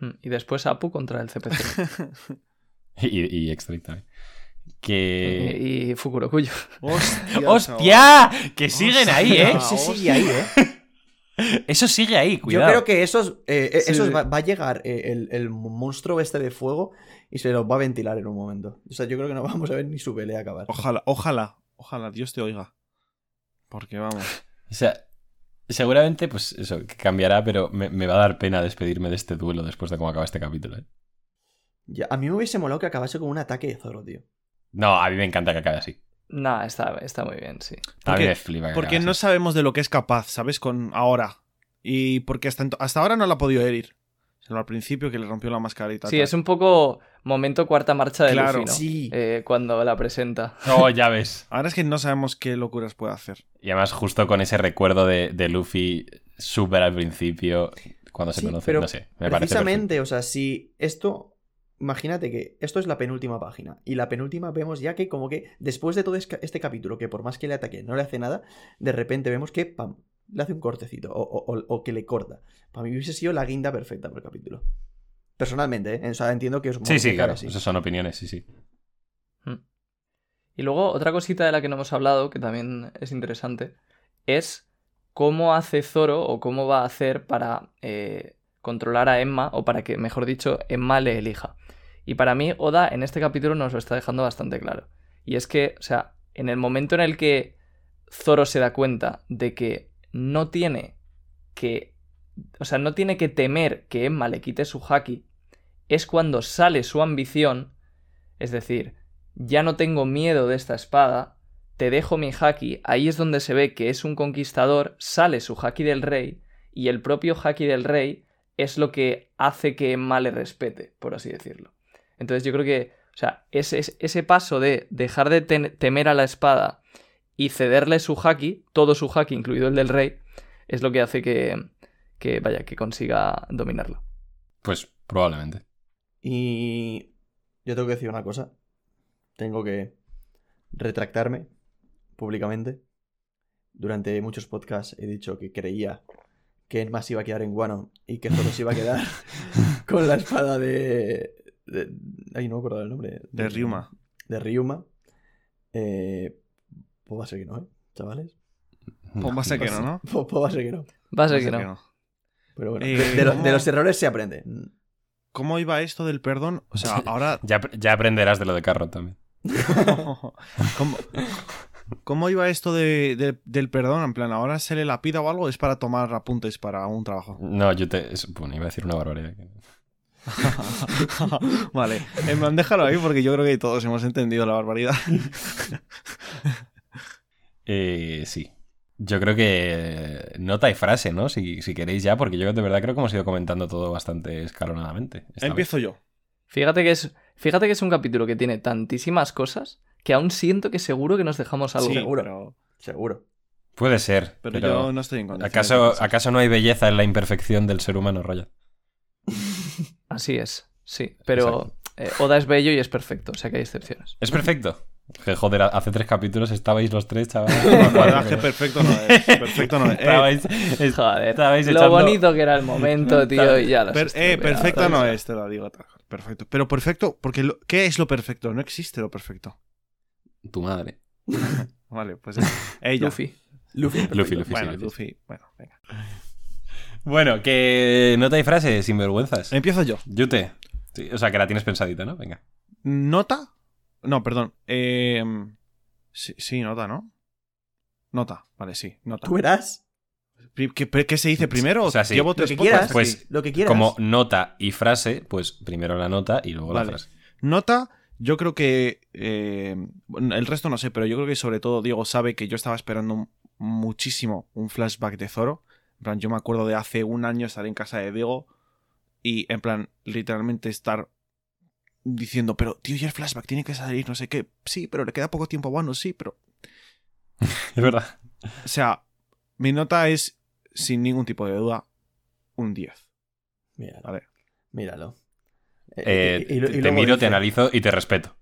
Mm, Y después Apu contra el CP0. [laughs] Y, y Extra también. Que... y, y Fukurokuyo. ¡Hostia! [laughs] ¡Hostia! Que siguen ahí, ¿eh? Ah, Ese sigue ahí, ¿eh? [laughs] Eso sigue ahí, cuidado. Yo creo que esos, eh, eh, Sí, esos sí. va, va a llegar eh, el, el monstruo este de fuego y se los va a ventilar en un momento. O sea, yo creo que no vamos a ver ni su pelea acabar. Ojalá, ojalá, ojalá, Dios te oiga. Porque vamos. O sea, seguramente, pues eso, que cambiará, pero me, me va a dar pena despedirme de este duelo después de cómo acaba este capítulo, ¿eh? Ya, a mí me hubiese molado que acabase con un ataque de Zoro, tío. No, a mí me encanta que acabe así. Nah, está, está muy bien, sí. A mí Porque- me flipa que Porque no sabemos de lo que es capaz, ¿sabes? Con ahora. Y porque hasta, hasta ahora no la ha podido herir. Sino al principio que le rompió la mascarita. Sí, es un poco momento cuarta marcha de Claro. Luffy, ¿no? Sí. Eh, cuando la presenta. Oh, ya ves. [laughs] Ahora es que no sabemos qué locuras puede hacer. Y además justo con ese recuerdo de, de Luffy súper al principio, cuando se Sí, conoce, pero no sé, me parece Precisamente, o sea, si esto. Imagínate que esto es la penúltima página. Y la penúltima vemos ya que, como que después de todo este capítulo, que por más que le ataque no le hace nada, de repente vemos que, pam, le hace un cortecito. O, o- que le corta. Para mí hubiese sido la guinda perfecta para el capítulo. Personalmente, ¿eh? O sea, entiendo que os Sí, sí, claro. así. Esas son opiniones, sí, sí. Mm. Y luego otra cosita de la que no hemos hablado, que también es interesante, es cómo hace Zoro o cómo va a hacer para eh, controlar a Emma, o para que, mejor dicho, Emma le elija. Y para mí, Oda en este capítulo nos lo está dejando bastante claro. Y es que, o sea, en el momento en el que Zoro se da cuenta de que no tiene que. O sea, no tiene que temer que Emma le quite su haki, es cuando sale su ambición. Es decir, ya no tengo miedo de esta espada, te dejo mi haki, ahí es donde se ve que es un conquistador, sale su haki del rey, y el propio haki del rey es lo que hace que Emma le respete, por así decirlo. Entonces yo creo que, o sea, ese, ese paso de dejar de ten- temer a la espada y cederle su haki, todo su haki, incluido el del rey, es lo que hace que, que vaya, que consiga dominarlo. Pues probablemente. Y yo tengo que decir una cosa. Tengo que retractarme públicamente. Durante muchos podcasts he dicho que creía que Enma se iba a quedar en Guano y que Zoro se iba a quedar [laughs] con la espada de... de- Ay, no me acuerdo del nombre. De Ryuma. De Ryuma. Eh, pues va a ser que no, ¿eh? Chavales. Pues va a ser que no, ¿no? Pues, [laughs] pues va a ser que no. Va a ser que no. Pero bueno, Eh, de, de lo- de los errores se aprende. ¿Cómo iba esto del perdón? O sea, ahora [laughs] Ya, ya aprenderás de lo de Carrot también. ¿Cómo, cómo iba esto de, de- del perdón? En plan, ¿ahora se le la pida o algo? ¿Es para tomar apuntes para un trabajo? No, yo te. es- bueno, iba a decir una barbaridad. [laughs] vale, en plan, déjalo ahí porque yo creo que todos hemos entendido la barbaridad. [laughs] Eh, sí. Yo creo que nota y frase, ¿no? Si, si queréis ya, porque yo de verdad creo que hemos ido comentando todo bastante escalonadamente. vez. Empiezo yo. Fíjate que, es, fíjate que es un capítulo que tiene tantísimas cosas que aún siento que seguro que nos dejamos algo. Sí, seguro. pero, Seguro. Puede ser. pero Pero, yo no estoy en condiciones de ¿acaso. ¿Acaso no hay belleza en la imperfección del ser humano, Roya? [laughs] Así es, sí. Pero eh, Oda es bello y es perfecto, o sea que hay excepciones. Es perfecto. Que, joder, hace tres capítulos estabais los tres, chavales. [laughs] Perfecto no es. Perfecto no es. Eh, Estabais, es- Joder, estabais lo echando- bonito que era el momento, [laughs] tío, y ya lo per- eh, perfecto no es, te lo digo. Perfecto. Pero perfecto, porque lo- ¿qué es lo perfecto? No existe lo perfecto. Tu madre. [laughs] Vale, pues ella. Luffy. Luffy. perfecto. Luffy, Luffy. Bueno, sí. Luffy. Bueno, venga. Bueno, que nota y frase, sin vergüenzas. Empiezo yo. Yute. Sí, o sea, que la tienes pensadita, ¿no? Venga. ¿Nota? No, perdón. Eh, sí, sí, nota, ¿no? Nota, vale, sí, nota. Tú verás ¿Qué, qué se dice primero? O sea, sí. Llevo lo que quieras. Pues, lo que quieras. Como nota y frase, pues primero la nota y luego Vale. la frase. Nota, yo creo que. eh, bueno, el resto no sé, pero yo creo que sobre todo Diego sabe que yo estaba esperando muchísimo un flashback de Zoro. En plan, yo me acuerdo de hace un año estar en casa de Diego y, en plan, literalmente estar diciendo, pero tío, ya el flashback tiene que salir, no sé qué. Sí, pero le queda poco tiempo a Wano, sí, pero. [laughs] Es verdad. O sea, mi nota es, sin ningún tipo de duda, un 10. Míralo. Vale. Míralo. Eh, Eh, y- y- y te- miro, dice- te analizo y te respeto.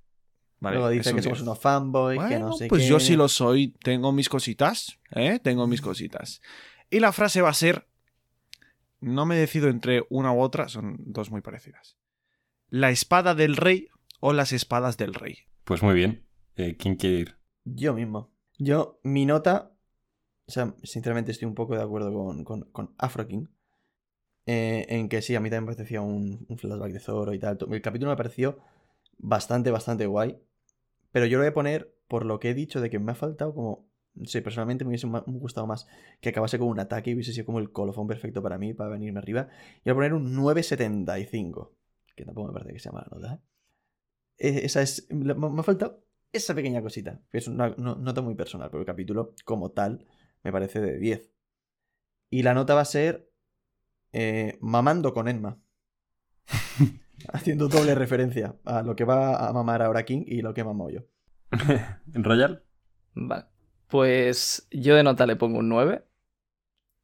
Vale, Luego dice que 10. somos unos fanboys, que no sé pues qué. yo sí lo soy. Tengo mis cositas, ¿eh? Tengo mis cositas. Y la frase va a ser... No me decido entre una u otra, son dos muy parecidas. La espada del rey o las espadas del rey. Pues muy bien. Eh, ¿Quién quiere ir? Yo mismo. Yo, mi nota. O sea, sinceramente estoy un poco de acuerdo con, con, con Afro King. Eh, en que sí, a mí también me parecía un, flashback de Zoro y tal. El capítulo me pareció bastante, bastante guay. Pero yo lo voy a poner por lo que he dicho de que me ha faltado como. No sé, personalmente me hubiese gustado más que acabase con un ataque y hubiese sido como el colofón perfecto para mí, para venirme arriba. Y voy a poner un 9.75. Que tampoco me parece que sea mala nota, ¿eh? Eh, Esa es. Me ha faltado esa pequeña cosita. que Es una no- nota muy personal, pero el capítulo, como tal, me parece de 10. Y la nota va a ser. Eh, mamando con Enma. [laughs] Haciendo doble referencia a lo que va a mamar ahora King y lo que he mamado yo. ¿En [laughs] Royal? Vale. Pues yo de nota le pongo un 9.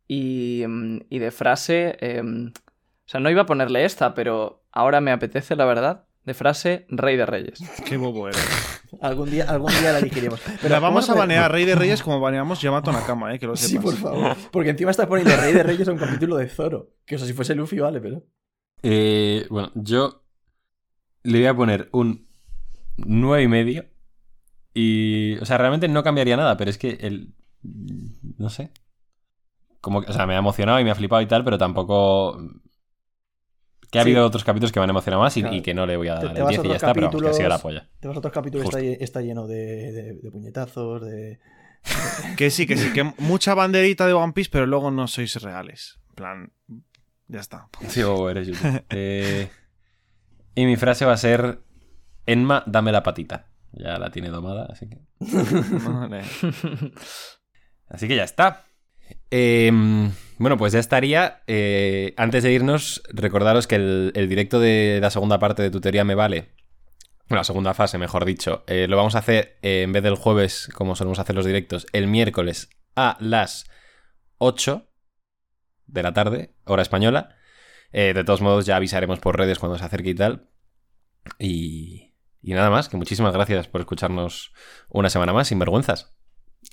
Y, mm, y de frase. em, o sea, no iba a ponerle esta, pero ahora me apetece, la verdad. De frase, Rey de Reyes. [laughs] Qué bobo eres. Algún día, algún día la elegiremos. [laughs] Pero Pero vamos a banear Rey de [laughs] Reyes como baneamos Yamato Nakama, ¿eh? Que lo [laughs] sepas. Sí, por favor. Porque encima está poniendo Rey de Reyes a un capítulo de Zoro. Que o sea, si fuese Luffy, vale, pero. Eh, bueno, yo le voy a poner un 9 y medio. Y, o sea, realmente no cambiaría nada, pero es que el... No sé. Como que, o sea, me ha emocionado y me ha flipado y tal, pero tampoco... Que ha Sí. habido otros capítulos que me han emocionado más y, Claro. y que no le voy a Te- dar te el vas a 10 y ya está, pero vamos, que ha sido la polla. De los otros capítulos está, está lleno de, de- de puñetazos, de. [laughs] Que sí, que sí, que mucha banderita de One Piece, pero luego no sois reales. En plan, ya está. Sí, bobo, eres YouTube. [laughs] Eh, y mi frase va a ser: Enma, dame la patita. Ya la tiene domada, así que. [laughs] Así que ya está. Eh, bueno, pues ya estaría. Eh, antes de irnos, recordaros que el, directo de la segunda parte de tu teoría me vale. La segunda fase, mejor dicho. eh, lo vamos a hacer eh, en vez del jueves, como solemos hacer los directos, el miércoles a las 8 de la tarde, hora española. De todos modos, ya avisaremos por redes cuando se acerque y tal. Y nada más, que muchísimas gracias por escucharnos una semana más, sin vergüenzas.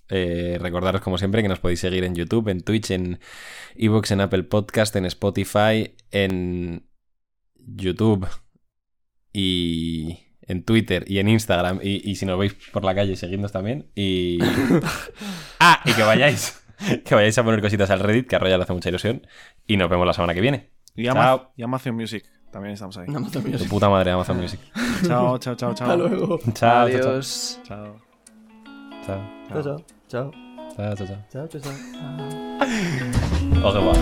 Eh, recordaros, como siempre, que nos podéis seguir en YouTube, en Twitch, en Evox, en Apple Podcast, en Spotify, en YouTube y en Twitter y en Instagram. Y, y si nos veis por la calle, seguidnos también. Y. [laughs] ah, y que vayáis. Que vayáis a poner cositas al Reddit, que a Royal le hace mucha ilusión. Y nos vemos la semana que viene. Y, Ama- Chao. y Amazon Music. También estamos ahí. Amazon Tu Music. puta madre, Amazon Music. Chao, chao, chao, chao. Hasta luego. Chao, chao, Adiós. Chao. chao. Chao, chao. Chao. Chao, chao, chao. Chao, chao, chao. Au revoir.